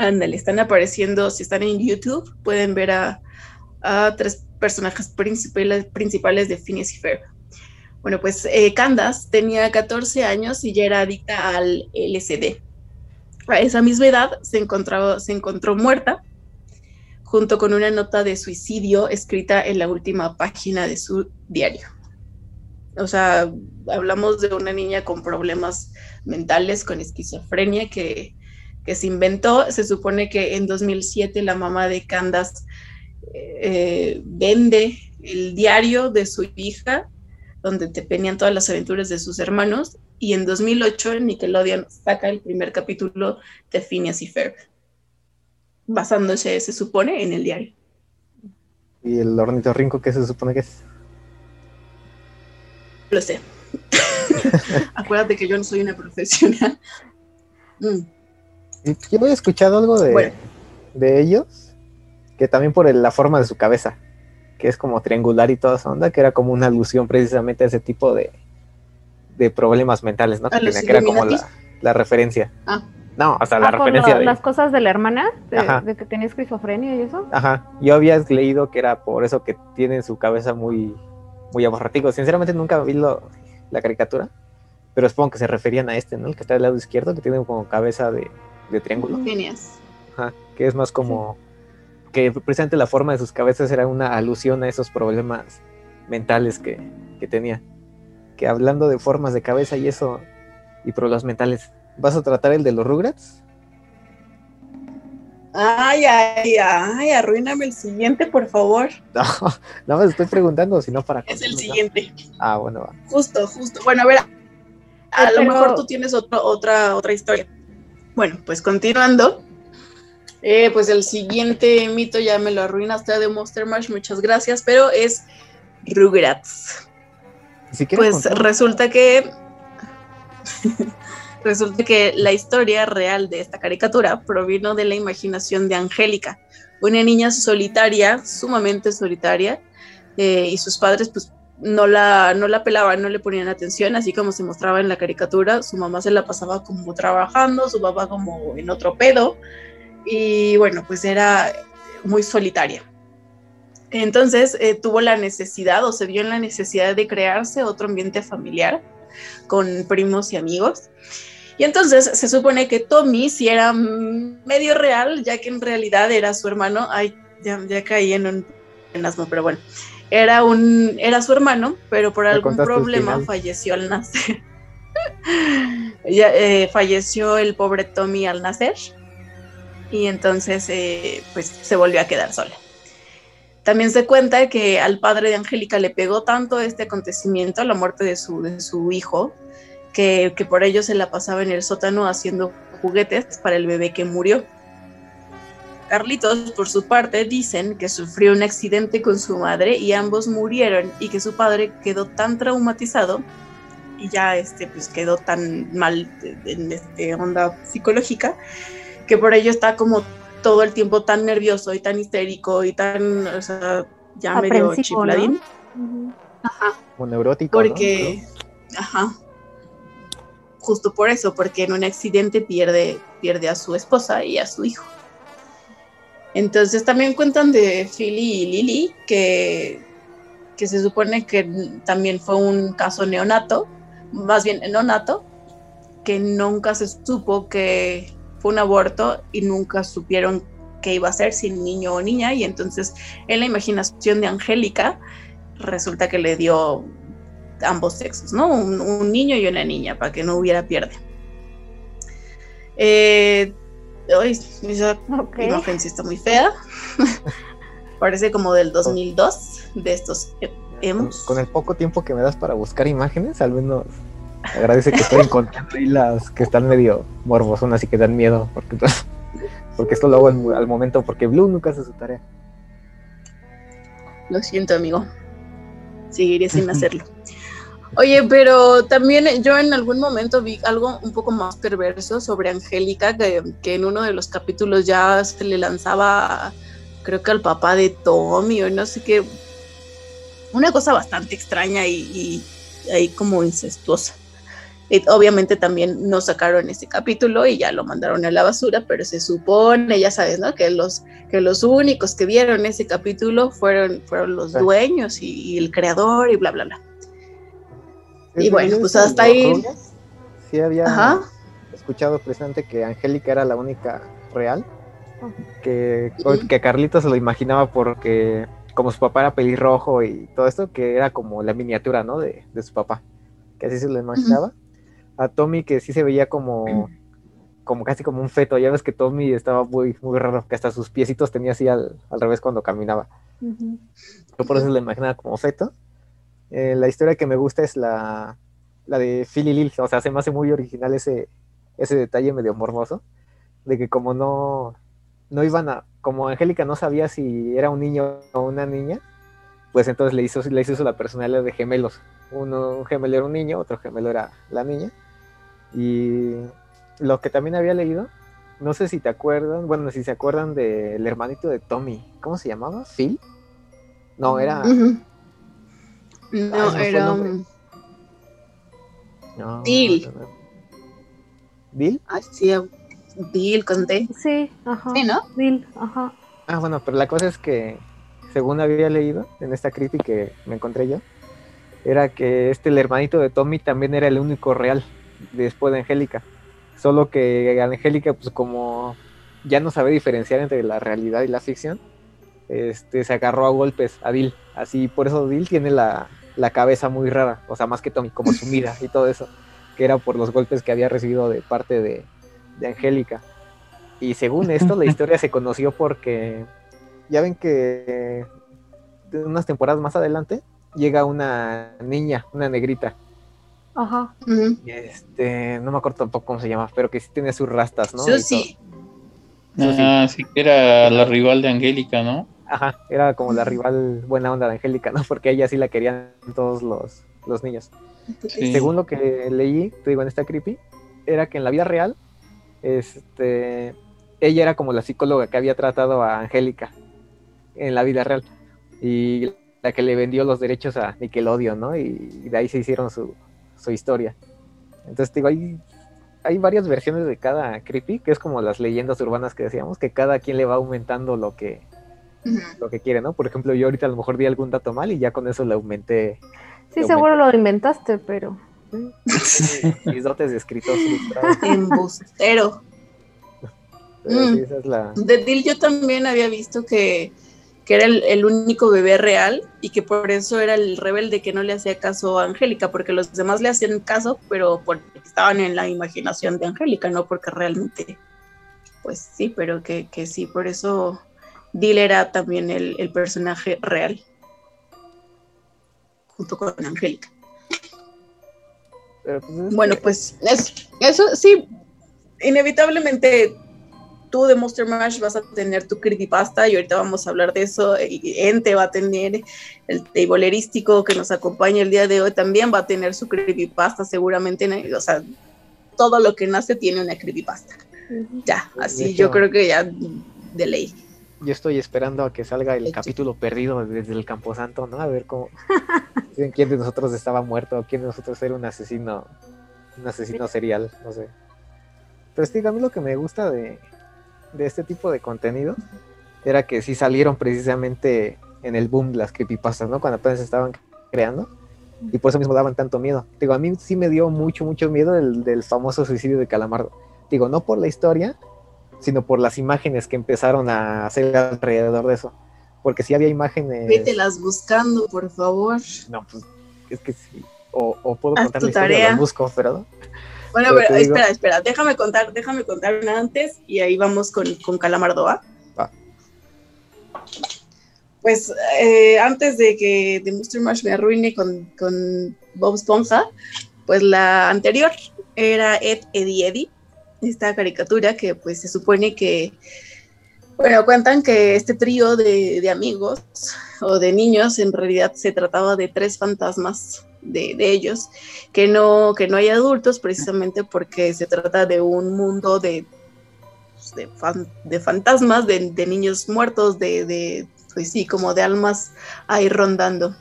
Speaker 3: Ándale, están apareciendo, si están en YouTube, pueden ver a, a tres personajes principales, principales de Phineas y Ferb. Bueno, pues eh, Candace tenía 14 años y ya era adicta al LSD. A esa misma edad se encontró, se encontró muerta junto con una nota de suicidio escrita en la última página de su diario. O sea, hablamos de una niña con problemas mentales, con esquizofrenia, que, que se inventó. Se supone que en 2007 la mamá de Candace eh, vende el diario de su hija, donde te venían todas las aventuras de sus hermanos, y en 2008 Nickelodeon saca el primer capítulo de Phineas y Ferb, basándose, se supone, en el diario.
Speaker 4: Y el ornitorrinco, ¿qué se supone que es?
Speaker 3: Lo sé. <laughs> Acuérdate que yo no soy una profesional. Mm,
Speaker 4: Yo había escuchado algo de,
Speaker 3: Bueno.
Speaker 4: de ellos, que también por el- la forma de su cabeza, que es como triangular y toda esa onda, que era como una alusión precisamente a ese tipo de, de problemas mentales, ¿no?
Speaker 3: ¿A
Speaker 4: Que,
Speaker 3: los
Speaker 4: tenía, que era como la, referencia.
Speaker 3: Ah.
Speaker 4: No, o sea, la
Speaker 5: Ah,
Speaker 4: referencia
Speaker 5: lo-
Speaker 4: de...
Speaker 5: las cosas de la hermana, de, que tenía esquizofrenia y eso.
Speaker 4: Ajá, yo había leído que era por eso que tiene su cabeza muy, muy aborratico. Sinceramente nunca vi lo- la caricatura, pero supongo que se referían a este, ¿no? El que está del lado izquierdo, que tiene como cabeza de, de triángulo.
Speaker 3: Phineas.
Speaker 4: Ajá, que es más como que precisamente la forma de sus cabezas era una alusión a esos problemas mentales que, que tenía. Que hablando de formas de cabeza y eso, y problemas mentales, ¿vas a tratar el de los Rugrats?
Speaker 3: Ay, ay, ay, arruíname el siguiente, por favor. <laughs>
Speaker 4: No, no me estoy preguntando, sino para...
Speaker 3: Es el siguiente.
Speaker 4: Ah, bueno, va.
Speaker 3: Justo, justo. Bueno, a ver, a
Speaker 5: Pero-
Speaker 3: lo mejor tú tienes otro, otra, otra historia. Bueno, pues continuando. eh, pues el siguiente mito ya me lo arruinaste de Monster Mash, muchas gracias, pero es Rugrats.
Speaker 4: Si
Speaker 3: Pues
Speaker 4: contar-
Speaker 3: resulta que <laughs> resulta que la historia real de esta caricatura provino de la imaginación de Angélica, una niña solitaria, sumamente solitaria, eh, y sus padres pues no la, no la pelaban, no le ponían atención, así como se mostraba en la caricatura, su mamá se la pasaba como trabajando, su papá como en otro pedo, y bueno, pues era muy solitaria. Entonces eh, tuvo la necesidad o se vio en la necesidad de crearse otro ambiente familiar con primos y amigos. Y entonces se supone que Tommy sí era medio real, ya que en realidad era su hermano. Ay, ya, ya caí en un en asmo, pero bueno. Era, un, era su hermano, pero por algún problema falleció al nacer. <laughs> ya, eh, falleció el pobre Tommy al nacer y entonces eh, pues se volvió a quedar sola. También se cuenta que al padre de Angélica le pegó tanto este acontecimiento, la muerte de su, de su hijo, que, que por ello se la pasaba en el sótano haciendo juguetes para el bebé que murió. Carlitos, por su parte, dicen que sufrió un accidente con su madre y ambos murieron y que su padre quedó tan traumatizado y ya este, pues quedó tan mal en este, onda psicológica que por ello está como todo el tiempo tan nervioso y tan histérico y tan, o sea, ya medio chifladín.
Speaker 4: Ajá. Como neurótico.
Speaker 3: Porque, ajá. Justo por eso, porque en un accidente pierde, pierde a su esposa y a su hijo. Entonces también cuentan de Philly y Lily, que, que se supone que también fue un caso neonato, más bien neonato, que nunca se supo que fue un aborto y nunca supieron qué iba a ser, si niño o niña, y entonces en la imaginación de Angélica resulta que le dio ambos sexos, ¿no? Un, niño y una niña, para que no hubiera pierde. Eh, esa imagen sí está muy fea. <laughs> Parece como del 2002, de estos
Speaker 4: emos. Con, el poco tiempo que me das para buscar imágenes, al menos agradece que estoy encontrando ahí las que están medio morbosonas y que dan miedo, porque, <laughs> porque esto lo hago al momento, porque Blue nunca hace su tarea.
Speaker 3: Lo siento, amigo. Seguiré sin <laughs> hacerlo. Oye, pero también yo en algún momento vi algo un poco más perverso sobre Angélica, que, en uno de los capítulos ya se le lanzaba, creo que al papá de Tommy o no sé qué, una cosa bastante extraña y, ahí como incestuosa. obviamente también no sacaron ese capítulo y ya lo mandaron a la basura, pero se supone, ya sabes, ¿no? Que los, que los únicos que vieron ese capítulo fueron, fueron los dueños y el creador y bla, bla, bla y bueno, pues hasta ahí.
Speaker 4: Sí, había escuchado precisamente que Angélica era la única real. Que, que Carlito se lo imaginaba porque, como su papá era pelirrojo y todo esto, que era como la miniatura, ¿no? De, su papá. Que así se lo imaginaba. A Tommy, que sí se veía como. Como casi como un feto. Ya ves que Tommy estaba muy, muy raro, que hasta sus piecitos tenía así al, revés cuando caminaba. Yo por eso lo imaginaba como feto. Eh, la historia que me gusta es la, la de Philly Lil, o sea, se me hace muy original ese, ese detalle medio morboso, de que como no, no iban a, como Angélica no sabía si era un niño o una niña, pues entonces le hizo, le hizo la personalidad de gemelos. Uno, un gemelo era un niño, otro gemelo era la niña. Y lo que también había leído, no sé si te acuerdan, bueno, si se acuerdan del hermanito de Tommy, ¿cómo se llamaba? ¿Phil? No, era...
Speaker 3: No, era. Bill.
Speaker 4: ¿Bill?
Speaker 3: Ah, sí, Bill conté.
Speaker 5: Sí, ajá.
Speaker 3: Sí, ¿no?
Speaker 5: Bill, ajá.
Speaker 4: Ah, bueno, pero la cosa es que, según había leído en esta creepy que me encontré yo, era que este, el hermanito de Tommy, también era el único real después de Angélica. Solo que Angélica, pues como ya no sabe diferenciar entre la realidad y la ficción, este, se agarró a golpes a Bill. Así, por eso Bill tiene la, la cabeza muy rara, o sea, más que Tommy, como sumida y todo eso, que era por los golpes que había recibido de parte de, de Angélica. Y según esto, la <laughs> historia se conoció porque ya ven que unas temporadas más adelante llega una niña, una negrita.
Speaker 5: Ajá.
Speaker 4: Este, no me acuerdo tampoco cómo se llama, pero que sí tiene sus rastas, ¿no?
Speaker 3: sí.
Speaker 6: Ah, sí, que era la rival de Angélica, ¿no?
Speaker 4: Ajá, era como la rival buena onda de Angélica, ¿no? Porque ella sí la querían todos los, los niños. Según lo que leí, te digo en esta creepy, era que en la vida real, este, ella era como la psicóloga que había tratado a Angélica en la vida real. Y la que le vendió los derechos a Nickelodeon, ¿no? Y, de ahí se hicieron su, su historia. Entonces, digo, hay, hay varias versiones de cada creepy, que es como las leyendas urbanas que decíamos, que cada quien le va aumentando lo que, lo que quiere, ¿no? Por ejemplo, yo ahorita a lo mejor di algún dato mal y ya con eso le aumenté.
Speaker 5: Sí, seguro lo inventaste, pero.
Speaker 4: Mis dotes de escritor.
Speaker 3: Embustero.
Speaker 4: Sí,
Speaker 3: Mm.
Speaker 4: esa es la.
Speaker 3: De Dil yo también había visto que, que era el, el único bebé real y que por eso era el rebelde que no le hacía caso a Angélica, porque los demás le hacían caso, pero porque estaban en la imaginación de Angélica, no porque realmente, pues sí, pero que, que sí, por eso Dil era también el, el personaje real, junto con Angélica.
Speaker 4: pues, es
Speaker 3: Bueno,
Speaker 4: que-
Speaker 3: pues es- eso sí, inevitablemente tú de Monster Mash vas a tener tu creepypasta y ahorita vamos a hablar de eso. y Ente va a tener el tablerístico que nos acompaña el día de hoy también va a tener su creepypasta seguramente, o sea, todo lo que nace tiene una creepypasta. Ya, así yo creo que ya de ley.
Speaker 4: Yo estoy esperando a que salga el capítulo perdido desde el Camposanto, ¿no? A ver cómo. <laughs> quién de nosotros estaba muerto, quién de nosotros era un asesino. Un asesino serial, no sé. Pero sí, a mí lo que me gusta de, de este tipo de contenido era que sí salieron precisamente en el boom las creepypastas, ¿no? Cuando apenas estaban creando. Y por eso mismo daban tanto miedo. Digo, a mí sí me dio mucho, mucho miedo el del famoso suicidio de Calamardo. Digo, no por la historia, sino por las imágenes que empezaron a hacer alrededor de eso. Porque sí había imágenes.
Speaker 3: Vételas buscando, por favor.
Speaker 4: No, pues es que sí. O, o puedo
Speaker 3: Haz
Speaker 4: contar
Speaker 3: tu
Speaker 4: la historia,
Speaker 3: tarea.
Speaker 4: busco, pero
Speaker 3: Bueno,
Speaker 4: Pero
Speaker 3: pero,
Speaker 4: te digo-
Speaker 3: espera, espera, déjame contar, déjame contar una antes y ahí vamos con, con Calamardo, ¿va?
Speaker 4: Va.
Speaker 3: Pues eh, antes de que The Monster Mash me arruine con, con Bob Esponja, pues la anterior era Ed, Eddie, Eddie, esta caricatura que pues se supone que, bueno, cuentan que este trío de, de amigos o de niños en realidad se trataba de tres fantasmas de, de ellos que no, que no hay adultos precisamente porque se trata de un mundo de, pues, de, fan- de fantasmas, de, de niños muertos, de, pues sí, como de almas ahí rondando.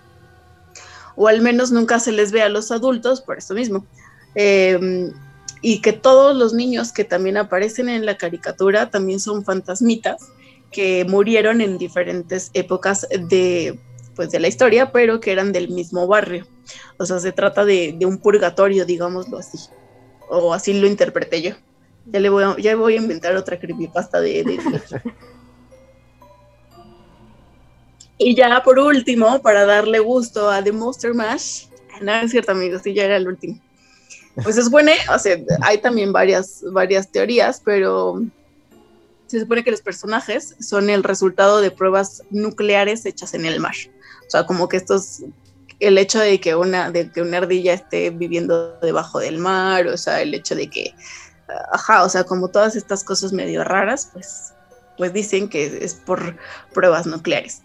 Speaker 3: O al menos nunca se les ve a los adultos por eso mismo. Eh, y que todos los niños que también aparecen en la caricatura también son fantasmitas que murieron en diferentes épocas de, pues, de la historia, pero que eran del mismo barrio. O sea, se trata de, de un purgatorio, digámoslo así. O así lo interpreté yo. Ya, le voy a, ya voy a inventar otra creepypasta de, <laughs> Y ya por último, para darle gusto a The Monster Mash, no es cierto amigos, sí, ya era el último. Pues se supone, o sea, hay también varias, varias teorías, pero se supone que los personajes son el resultado de pruebas nucleares hechas en el mar. O sea, como que estos, el hecho de que una, de que una ardilla esté viviendo debajo del mar, o sea, el hecho de que, ajá, o sea, como todas estas cosas medio raras, pues, pues dicen que es por pruebas nucleares.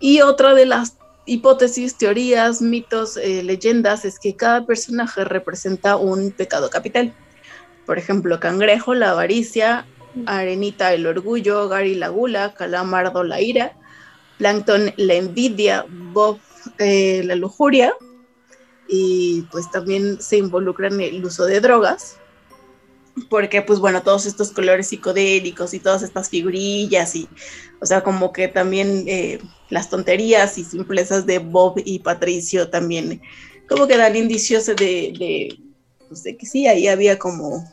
Speaker 3: Y otra de las hipótesis, teorías, mitos, eh, leyendas es que cada personaje representa un pecado capital. Por ejemplo, Cangrejo, la avaricia, Arenita, el orgullo, Gary, la gula, Calamardo, la ira, Plankton, la envidia, Bob, eh, la lujuria, y pues también se involucran el uso de drogas, porque pues bueno, todos estos colores psicodélicos y todas estas figurillas y, o sea, como que también eh, las tonterías y simplezas de Bob y Patricio también como que dan indicios de, pues, de que sí, ahí había como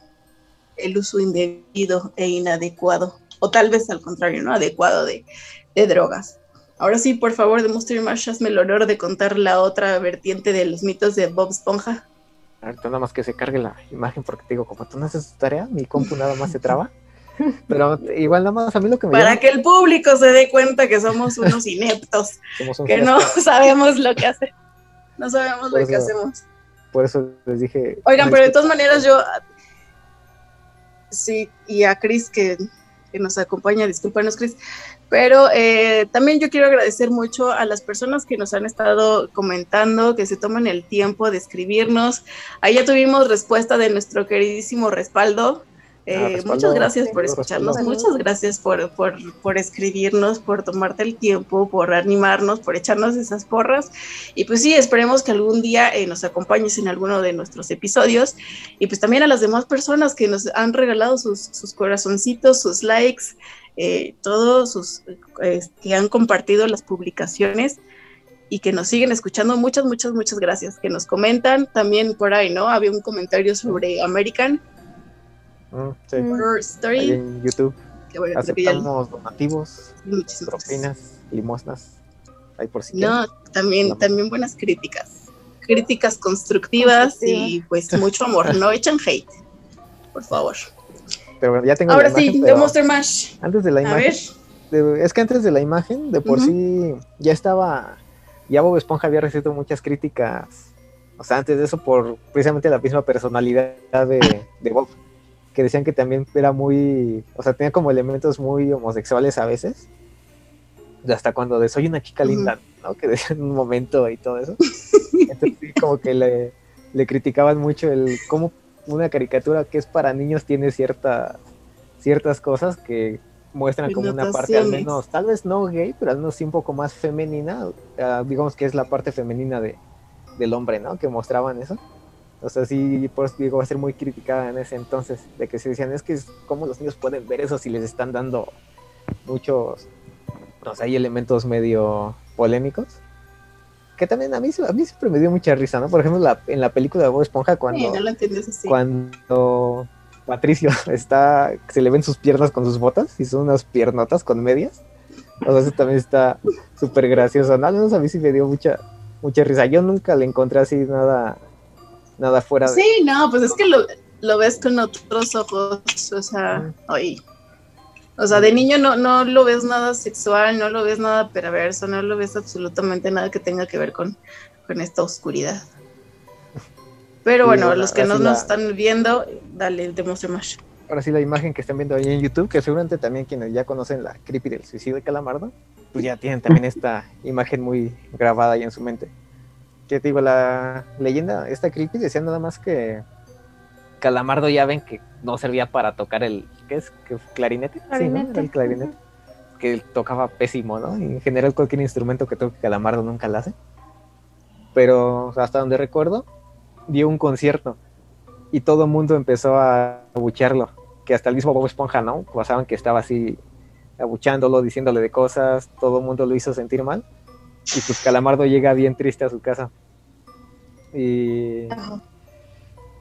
Speaker 3: el uso indebido e inadecuado, o tal vez al contrario, ¿no? Adecuado de, de drogas. Ahora sí, por favor, de Monster Mash, hazme el honor de contar la otra vertiente de los mitos de Bob Esponja.
Speaker 4: Ahorita nada más que se cargue la imagen porque te digo, como tú no haces tu tarea, mi compu nada más se traba. <laughs> Pero igual nada más a mí lo que me
Speaker 3: Para
Speaker 4: llama-
Speaker 3: que el público se dé cuenta que somos unos <laughs> ineptos,
Speaker 4: somos un
Speaker 3: que no <laughs> sabemos lo que hace. No sabemos
Speaker 4: Por
Speaker 3: lo que hacemos.
Speaker 4: Por eso les dije.
Speaker 3: Oigan, pero de todas maneras yo, sí, y a Chris que, que nos acompaña, discúlpanos Chris, pero eh, también yo quiero agradecer mucho a las personas que nos han estado comentando, que se toman el tiempo de escribirnos. Ahí ya tuvimos respuesta de nuestro queridísimo respaldo. Eh,
Speaker 4: Ah, respaldo,
Speaker 3: muchas gracias por escucharnos, muchas gracias por, por, por escribirnos, por tomarte el tiempo, por animarnos, por echarnos esas porras. Y pues sí, esperemos que algún día eh, nos acompañes en alguno de nuestros episodios. Y pues también a las demás personas que nos han regalado sus, sus corazoncitos, sus likes, eh, todos sus eh, que han compartido las publicaciones y que nos siguen escuchando. Muchas, muchas, muchas gracias. Que nos comentan también por ahí, ¿no? Había un comentario sobre American
Speaker 4: Mm, sí.
Speaker 3: Horror
Speaker 4: Ahí
Speaker 3: Story.
Speaker 4: en YouTube
Speaker 3: que bueno, creo que ya-
Speaker 4: aceptamos donativos,
Speaker 3: muchísimas
Speaker 4: propinas, limosnas. Ahí por si quieren.
Speaker 3: No, también,
Speaker 4: No.
Speaker 3: también buenas críticas. Críticas constructivas y pues mucho amor. No echan hate, por favor.
Speaker 4: Pero ya tengo
Speaker 3: Ahora
Speaker 4: la imagen,
Speaker 3: sí, de Monster Mash.
Speaker 4: antes de la
Speaker 3: A
Speaker 4: imagen,
Speaker 3: ver,
Speaker 4: de- es que antes de la imagen, de por sí ya estaba, ya Bob Esponja había recibido muchas críticas, o sea, antes de eso por precisamente la misma personalidad de, de Bob, que decían que también era muy, o sea, tenía como elementos muy homosexuales a veces, hasta cuando de soy una chica linda, ¿no? Que <laughs> decían un momento y todo eso. <laughs> Entonces sí, como que le, le criticaban mucho el cómo una caricatura que es para niños tiene cierta, ciertas cosas que muestran como una parte al menos, tal vez no gay, pero al menos sí un poco más femenina, ah, digamos que es la parte femenina de, del hombre, ¿no? Que mostraban eso. O sea, sí, por eso digo, va a ser muy criticada en ese entonces, de que se decían, es que es cómo los niños pueden ver eso si les están dando muchos, o sea, hay elementos medio polémicos. Que también a mí, a mí siempre me dio mucha risa, ¿no? Por ejemplo, la- en la película de Bob Esponja, cuando,
Speaker 3: sí, no lo entiendes así.
Speaker 4: cuando Patricio <laughs> está, se le ven sus piernas con sus botas y son unas piernotas con medias. O sea, eso también está súper gracioso. ¿no? Al menos a mí sí me dio mucha, mucha risa. Yo nunca le encontré así nada, nada fuera de...
Speaker 3: Sí, no, pues es que lo, lo ves con otros ojos, o sea, ay. O sea, de niño no, no lo ves nada sexual, no lo ves nada perverso, no lo ves absolutamente nada que tenga que ver con, con esta oscuridad. Pero bueno,
Speaker 4: bueno,
Speaker 3: los que no nos están viendo, dale, demuestre más.
Speaker 4: Ahora sí, la imagen que están viendo ahí en YouTube, que seguramente también quienes ya conocen la creepy del suicidio de Calamardo, pues ya tienen también esta imagen muy grabada ahí en su mente. Que te digo, la leyenda, esta creepy decía nada más que Calamardo ya ven que no servía para tocar el, ¿qué es? ¿Qué, ¿Clarinete? Sí, ¿no?
Speaker 5: Clarinete.
Speaker 4: El clarinete. Que él tocaba pésimo, ¿no? En general cualquier instrumento que toque Calamardo nunca lo hace. Pero hasta donde recuerdo, dio un concierto y todo el mundo empezó a abuchearlo, que hasta el mismo Bob Esponja, ¿no? Pasaban que estaba así abuchándolo, diciéndole de cosas, todo el mundo lo hizo sentir mal. Y pues Calamardo llega bien triste a su casa. Y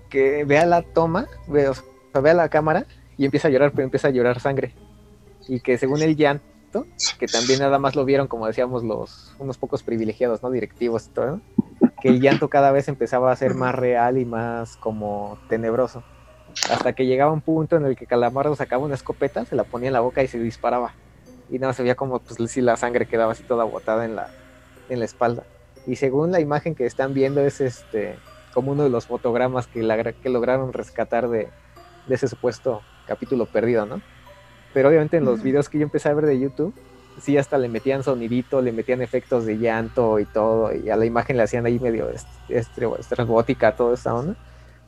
Speaker 4: que vea la toma, ve, o sea, vea la cámara y empieza a llorar, pero empieza a llorar sangre. Y que según el llanto, que también nada más lo vieron, como decíamos, los unos pocos privilegiados, ¿no? Directivos y todo, que el llanto cada vez empezaba a ser más real y más como tenebroso. Hasta que llegaba un punto en el que Calamardo sacaba una escopeta, se la ponía en la boca y se disparaba. Y nada, se veía como pues sí, la sangre quedaba así toda botada en la, en la espalda. Y según la imagen que están viendo es este como uno de los fotogramas que, la- que lograron rescatar de, de ese supuesto capítulo perdido, ¿no? Pero obviamente en los videos que yo empecé a ver de YouTube, sí hasta le metían sonidito, le metían efectos de llanto y todo, y a la imagen le hacían ahí medio estrambótica toda esa onda.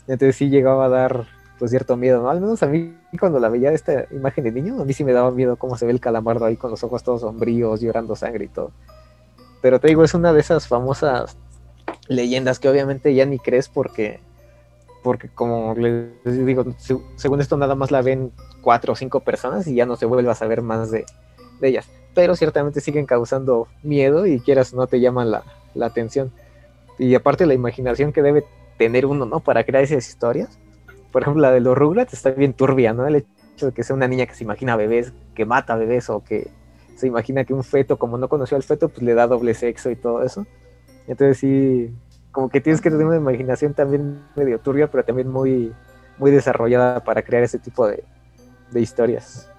Speaker 4: Entonces sí llegaba a dar pues cierto miedo, ¿no? Al menos a mí cuando la veía esta imagen de niño, a mí sí me daba miedo cómo se ve el calamardo ahí con los ojos todos sombríos, llorando sangre y todo. Pero te digo, es una de esas famosas leyendas que obviamente ya ni crees porque, porque como les digo, se- según esto nada más la ven cuatro o cinco personas y ya no se vuelve a saber más de, de ellas. Pero ciertamente siguen causando miedo y quieras no te llaman la, la atención. Y aparte la imaginación que debe tener uno, ¿no? Para crear esas historias. Por ejemplo, la de los Rugrats está bien turbia, ¿no? El hecho de que sea una niña que se imagina bebés, que mata bebés o que se imagina que un feto, como no conoció al feto, pues le da doble sexo y todo eso. Entonces sí, como que tienes que tener una imaginación también medio turbia, pero también muy, muy desarrollada para crear ese tipo de, de historias.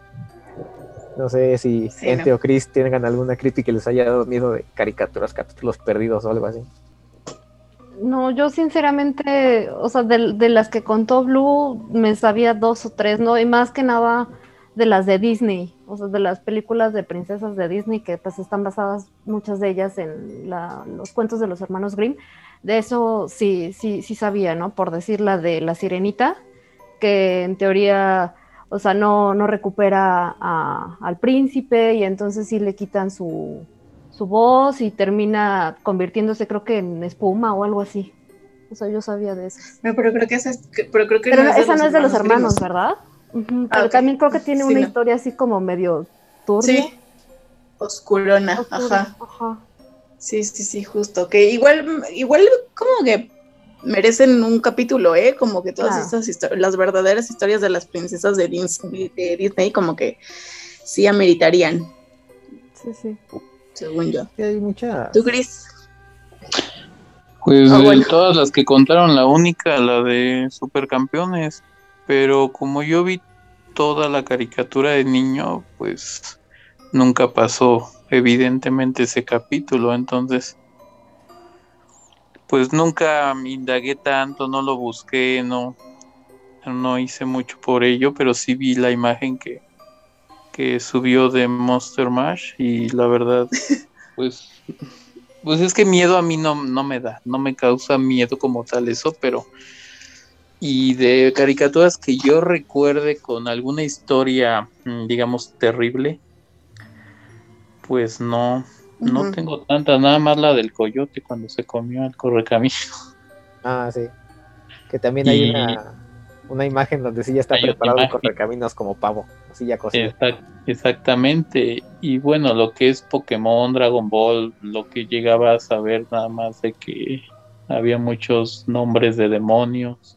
Speaker 4: No sé si
Speaker 3: Sí,
Speaker 4: Ente
Speaker 3: no.
Speaker 4: o Chris tengan alguna crítica que les haya dado miedo de caricaturas, capítulos perdidos o algo así.
Speaker 5: No, yo sinceramente, o sea, de, de las que contó Blue, me sabía dos o tres, ¿no? Y más que nada de las de Disney, o sea, de las películas de princesas de Disney, que pues están basadas muchas de ellas en la- los cuentos de los hermanos Grimm. De eso sí, sí, sí sabía, ¿no? Por decir la de la sirenita, que en teoría, o sea, no, no recupera a- al príncipe y entonces sí le quitan su, su voz y termina convirtiéndose creo que en espuma o algo así. O sea, yo sabía de eso.
Speaker 3: No, pero creo que esa es, pero creo que
Speaker 5: Pero
Speaker 3: no
Speaker 5: esa no es de los hermanos. ¿verdad?
Speaker 3: Ah,
Speaker 5: Pero también creo que tiene
Speaker 3: Sí,
Speaker 5: una
Speaker 3: no.
Speaker 5: historia así como medio turbia.
Speaker 3: Sí. Oscurona,
Speaker 5: oscura,
Speaker 3: ajá.
Speaker 5: ajá.
Speaker 3: Sí, sí, sí, justo. Que igual, igual como que merecen un capítulo, ¿eh? Como que todas
Speaker 5: Claro.
Speaker 3: estas historias, las verdaderas historias de las princesas de, Dis- de Disney, como que sí ameritarían,
Speaker 5: Sí, sí.
Speaker 3: según yo.
Speaker 4: Sí, hay muchas.
Speaker 3: ¿Tú, Gris?
Speaker 6: Pues de
Speaker 3: bueno.
Speaker 6: todas las que contaron, la única, la de Supercampeones. Pero como yo vi toda la caricatura de niño, pues nunca pasó evidentemente ese capítulo. Entonces, pues nunca me indagué tanto, no lo busqué, no, no hice mucho por ello, pero sí vi la imagen que, que subió de Monster Mash y la verdad, <laughs> pues pues es que miedo a mí no, no me da, no me causa miedo como tal eso, pero... Y de caricaturas que yo recuerde con alguna historia, mm, digamos, terrible, pues no, no tengo tanta, nada más la del coyote cuando se comió al correcamino.
Speaker 4: Ah, sí. Que también hay
Speaker 6: Y-
Speaker 4: una, una imagen donde sí ya está
Speaker 6: Hay
Speaker 4: preparado el correcaminos como pavo. Así ya cocido.
Speaker 6: Exact- exactamente. Y bueno, lo que es Pokémon, Dragon Ball, lo que llegaba a saber nada más de que había muchos nombres de demonios,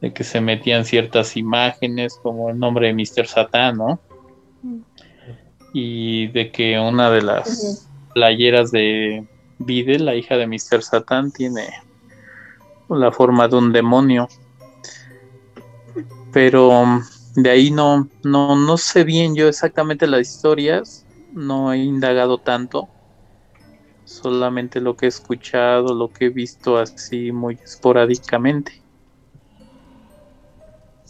Speaker 6: de que se metían ciertas imágenes, como el nombre de Mr. Satan, ¿no?
Speaker 5: Mm.
Speaker 6: Y de que una de las playeras de Vide, la hija de Mr. Satan, tiene la forma de un demonio. Pero mm, de ahí no, no, no sé bien yo exactamente las historias, no he indagado tanto, solamente lo que he escuchado, lo que he visto así muy esporádicamente.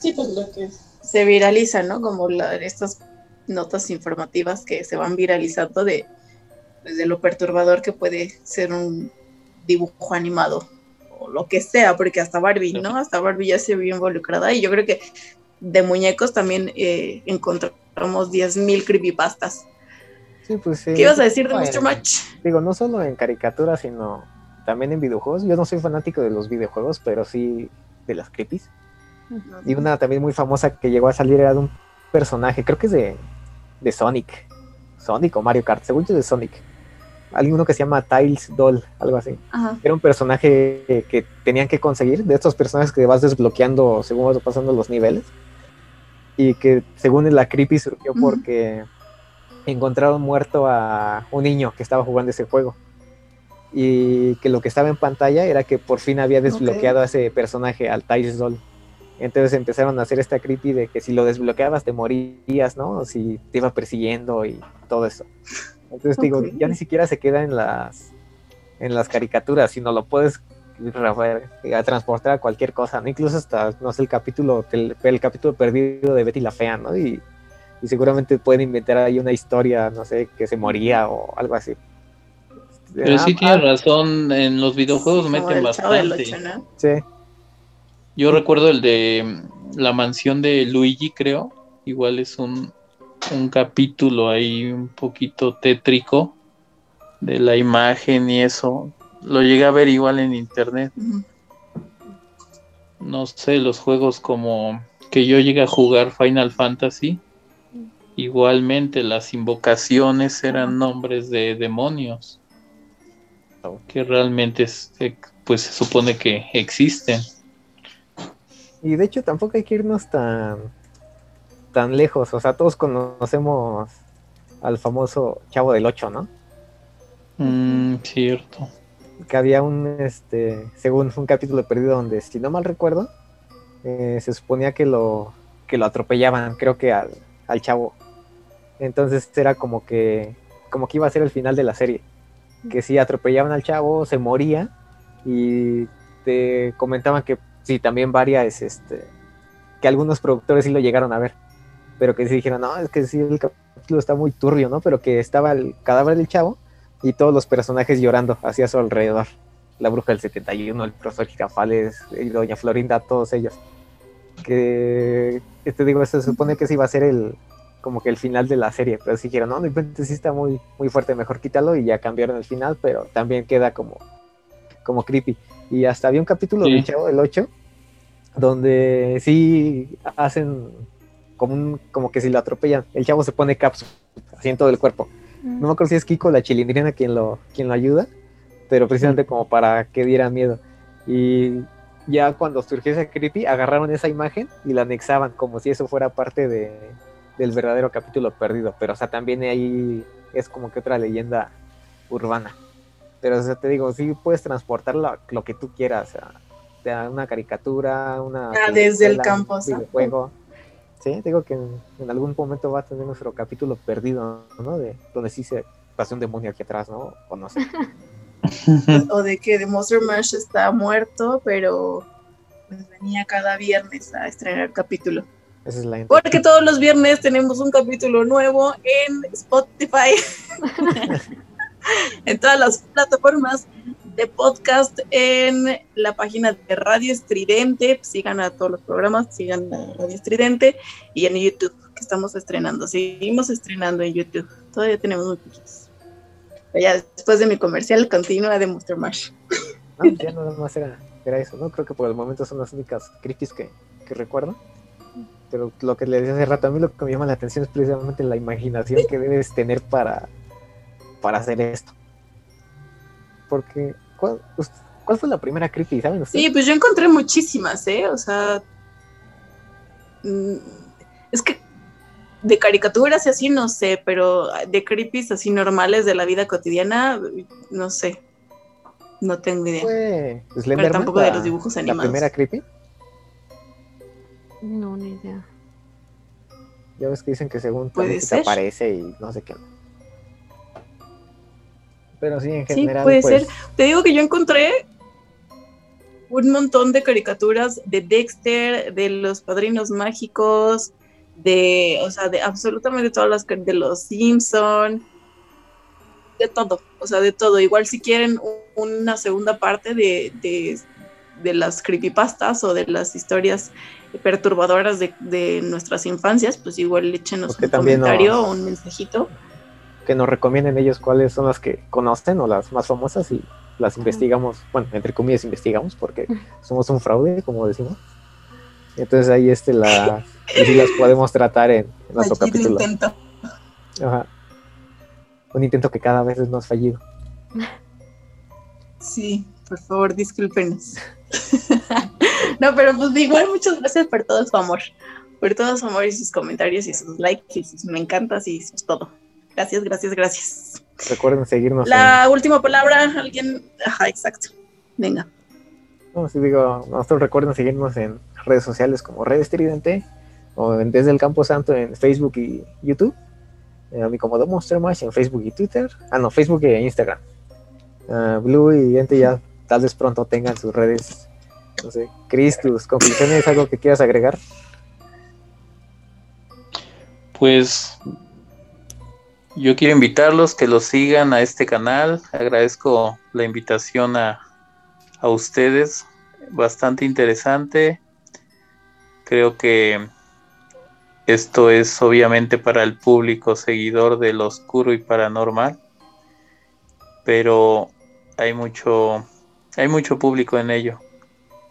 Speaker 3: Sí, pues lo que se viraliza, ¿no? Como la- estas notas informativas que se van viralizando de, pues, de lo perturbador que puede ser un dibujo animado o lo que sea, porque hasta Barbie, ¿no? Hasta Barbie ya se vio involucrada y yo creo que de muñecos también eh, encontramos 10.000 creepypastas.
Speaker 4: Sí, pues sí.
Speaker 3: ¿Qué ibas a decir de
Speaker 4: Bueno,
Speaker 3: Mr. Match?
Speaker 4: Digo, no solo en caricaturas, sino también en videojuegos. Yo no soy fanático de los videojuegos, pero sí de las creepies. Y una también muy famosa que llegó a salir era de un personaje, creo que es de, de Sonic. Sonic o Mario Kart, según yo es de Sonic. Hay uno que se llama Tiles Doll, algo así.
Speaker 3: Ajá.
Speaker 4: Era un personaje que, que tenían que conseguir, de estos personajes que vas desbloqueando según vas pasando los niveles. Y que según la creepy surgió porque encontraron muerto a un niño que estaba jugando ese juego. Y que lo que estaba en pantalla era que por fin había desbloqueado a ese personaje, al Tiles Doll. Entonces empezaron a hacer esta creepy de que si lo desbloqueabas te morías, ¿no? O si te iba persiguiendo y todo eso. Entonces digo, ya ni siquiera se queda en las en las caricaturas, sino lo puedes Rafael, a transportar a cualquier cosa, ¿no? Incluso hasta, no sé, el capítulo, el, el capítulo perdido de Betty la Fea, ¿no? Y, y seguramente pueden inventar ahí una historia, no sé, que se moría o algo así.
Speaker 6: Pero
Speaker 4: Ah,
Speaker 6: sí
Speaker 4: ah,
Speaker 6: tienes razón, en los videojuegos meten
Speaker 3: el Chavo del
Speaker 6: bastante.
Speaker 4: Sí.
Speaker 6: Yo recuerdo el de mm, la mansión de Luigi, creo. Igual es un, un capítulo ahí un poquito tétrico de la imagen y eso. Lo llegué a ver igual en internet. No sé, los juegos como que yo llegué a jugar Final Fantasy. Igualmente las invocaciones eran nombres de demonios. Que realmente es- eh, pues se supone que existen.
Speaker 4: Y de hecho tampoco hay que irnos tan, tan lejos. O sea, todos conocemos al famoso Chavo del Ocho, ¿no?
Speaker 6: Mm, cierto.
Speaker 4: que había un, este, según un capítulo perdido donde, si no mal recuerdo, eh, se suponía que lo, que lo atropellaban, creo que al, al chavo. Entonces era como que, como que iba a ser el final de la serie. Que si atropellaban al chavo, se moría y te comentaban que sí, también varias, este, que algunos productores sí lo llegaron a ver, pero que sí dijeron, no, es que sí, el capítulo está muy turbio, ¿no? Pero que estaba el cadáver del chavo y todos los personajes llorando hacia su alrededor. La bruja del 71, el profesor Girafales, y doña Florinda, todos ellos. Que, te digo, se supone que ese iba a ser el como que el final de la serie, pero sí dijeron, no, de repente sí está muy, muy fuerte, mejor quítalo y ya cambiaron el final, pero también queda como, como creepy. Y hasta había un capítulo
Speaker 6: Sí.
Speaker 4: del Chavo del 8 donde sí hacen como, un- como que si lo atropellan, el chavo se pone caps así en todo el cuerpo. No me acuerdo si es Kiko o la chilindrina quien lo, quien lo ayuda, pero precisamente como para que diera miedo. Y ya cuando surgió esa creepy, agarraron esa imagen y la anexaban como si eso fuera parte de, del verdadero capítulo perdido. Pero, o sea, también ahí es como que otra leyenda urbana. Pero, o sea, te digo, sí puedes transportar lo, lo que tú quieras, o sea, una caricatura, una...
Speaker 3: Ah, desde el campo,
Speaker 4: un videojuego. Sí, te digo que en, en algún momento va a tener nuestro capítulo perdido, ¿no? De donde sí se pasó un demonio aquí atrás, ¿no? O no sé. <laughs>
Speaker 3: o de que The Monster Mash está muerto, pero pues venía cada viernes a estrenar capítulo.
Speaker 4: Esa es la
Speaker 3: Porque todos los viernes tenemos un capítulo nuevo en Spotify, <laughs> en todas las plataformas de podcast, en la página de Radio Estridente. Sigan a todos los programas, sigan a Radio Estridente y en YouTube, que estamos estrenando. Seguimos estrenando en YouTube. Todavía tenemos muy poquitos. Ya después de mi comercial, continúa de Monster Mash.
Speaker 4: No, ya nada más era, era eso, ¿no? Creo que por el momento son las únicas creepies que, que recuerdo. Pero lo que le decía hace rato, a mí lo que me llama la atención es precisamente la imaginación que debes tener para, para hacer esto. Porque, ¿cuál, fue la primera creepy? ¿Saben ustedes?
Speaker 3: Sí, pues yo encontré muchísimas, ¿eh? O sea, mm, es que de caricaturas y así no sé, pero de creepies así normales de la vida cotidiana, no sé. No tengo idea.
Speaker 4: Fue
Speaker 3: Pero
Speaker 4: Slenderman,
Speaker 3: tampoco de
Speaker 4: la-
Speaker 3: los dibujos
Speaker 4: La
Speaker 3: animados.
Speaker 4: primera creepy.
Speaker 5: No, ni idea.
Speaker 4: Ya ves que dicen que según te aparece y no sé qué. Pero sí, en
Speaker 3: Sí,
Speaker 4: general.
Speaker 3: puede
Speaker 4: pues,
Speaker 3: ser. Te digo que yo encontré un montón de caricaturas de Dexter, de los Padrinos Mágicos, de, o sea, de absolutamente todas las de los Simpson, de todo, o sea, de todo. Igual si quieren una segunda parte de, de, de las creepypastas o de las historias perturbadoras de, de nuestras infancias, pues igual échenos
Speaker 4: Porque
Speaker 3: un comentario o un mensajito.
Speaker 4: Que nos recomienden ellos cuáles son las que conocen o las más famosas y las investigamos, bueno, entre comillas investigamos porque somos un fraude, como decimos. Entonces ahí este la y sí las podemos tratar en, en nuestro capítulo.
Speaker 3: intento.
Speaker 4: Ajá. Un intento que cada vez es más fallido.
Speaker 3: Sí, por favor, discúlpenos. <laughs> no, pero pues igual muchas gracias por todo su amor, por todo su amor y sus comentarios y sus likes y sus me encantas y sus todo. Gracias, gracias, gracias.
Speaker 4: Recuerden seguirnos
Speaker 3: La última palabra, alguien, ajá, exacto. Venga.
Speaker 4: en, no, sí digo, nosotros recuerden seguirnos en redes sociales como Red Estridente o en Desde el Campo Santo en Facebook y YouTube. Eh, a mí como The Monster Mash en Facebook y Twitter. Ah, no, Facebook e Instagram. Ah, Blue y gente ya tal vez pronto tengan sus redes. No sé, Chris, tus conclusiones, algo que quieras agregar.
Speaker 6: Pues yo quiero invitarlos que los sigan a este canal. Agradezco la invitación a, a ustedes. Bastante interesante. Creo que esto es obviamente para el público seguidor del oscuro y paranormal. Pero hay mucho, hay mucho público en ello.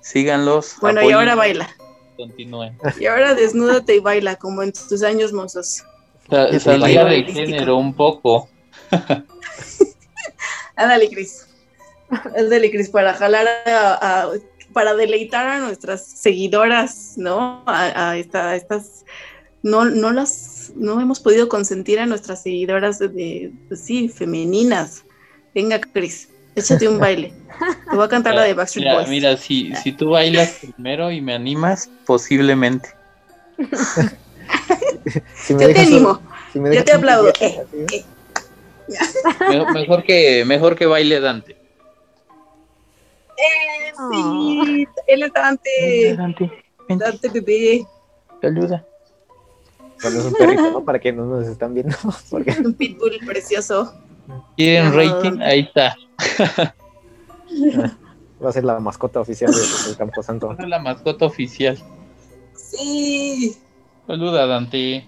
Speaker 6: Síganlos.
Speaker 3: Bueno, y ahora baila.
Speaker 6: Continúen.
Speaker 3: Y ahora desnúdate y baila como en tus años mozos.
Speaker 6: Sa- Saldría del género un poco. <laughs>
Speaker 3: Ándale, Cris. Ándale, Cris, para jalar a, a- para deleitar a nuestras seguidoras, ¿no? A, a esta- a estas, no, no las, no hemos podido consentir a nuestras seguidoras de, de- pues sí, femeninas. Venga, Cris, échate un baile. Te voy a cantar la de <laughs> Backstreet
Speaker 6: Mira,
Speaker 3: Boys.
Speaker 6: mira, si, si tú bailas primero y me animas, posiblemente. <laughs> <laughs>
Speaker 4: Si me
Speaker 3: Yo te animo.
Speaker 4: si me
Speaker 3: yo te aplaudo. Eh, eh.
Speaker 6: Me- mejor, que, mejor que baile Dante.
Speaker 3: Eh, sí, él es Dante.
Speaker 6: Dante,
Speaker 3: Dante bebé.
Speaker 6: saluda.
Speaker 4: Cuando es un perrito, ¿no? Para que no nos están viendo. <laughs> Porque
Speaker 3: Un pitbull precioso.
Speaker 6: ¿Quieren
Speaker 3: Ah.
Speaker 6: rating? Ahí está. <laughs>
Speaker 4: va a ser la mascota oficial de- del Camposanto.
Speaker 6: Es la mascota oficial.
Speaker 3: Sí,
Speaker 6: Saluda, Dante.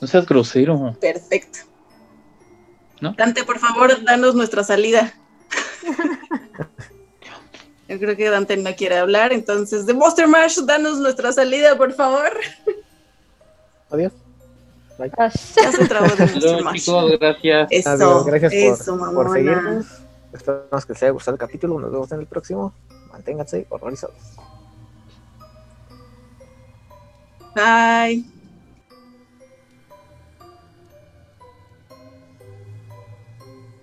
Speaker 6: No seas grosero.
Speaker 3: perfecto.
Speaker 6: ¿No?
Speaker 3: Dante, por favor, danos nuestra salida. <laughs> Yo creo que Dante no quiere hablar, entonces, de Monster Mash, danos nuestra salida, por favor.
Speaker 4: Adiós.
Speaker 5: Ah,
Speaker 3: Ya se trabó de <laughs> nuestro
Speaker 6: Luego,
Speaker 3: Mash.
Speaker 6: chicos, gracias.
Speaker 3: Eso,
Speaker 4: Adiós. Gracias por,
Speaker 3: eso,
Speaker 4: por seguirnos. Esperamos que les haya gustado el capítulo. Nos vemos en el próximo. Manténganse horrorizados.
Speaker 3: Bye.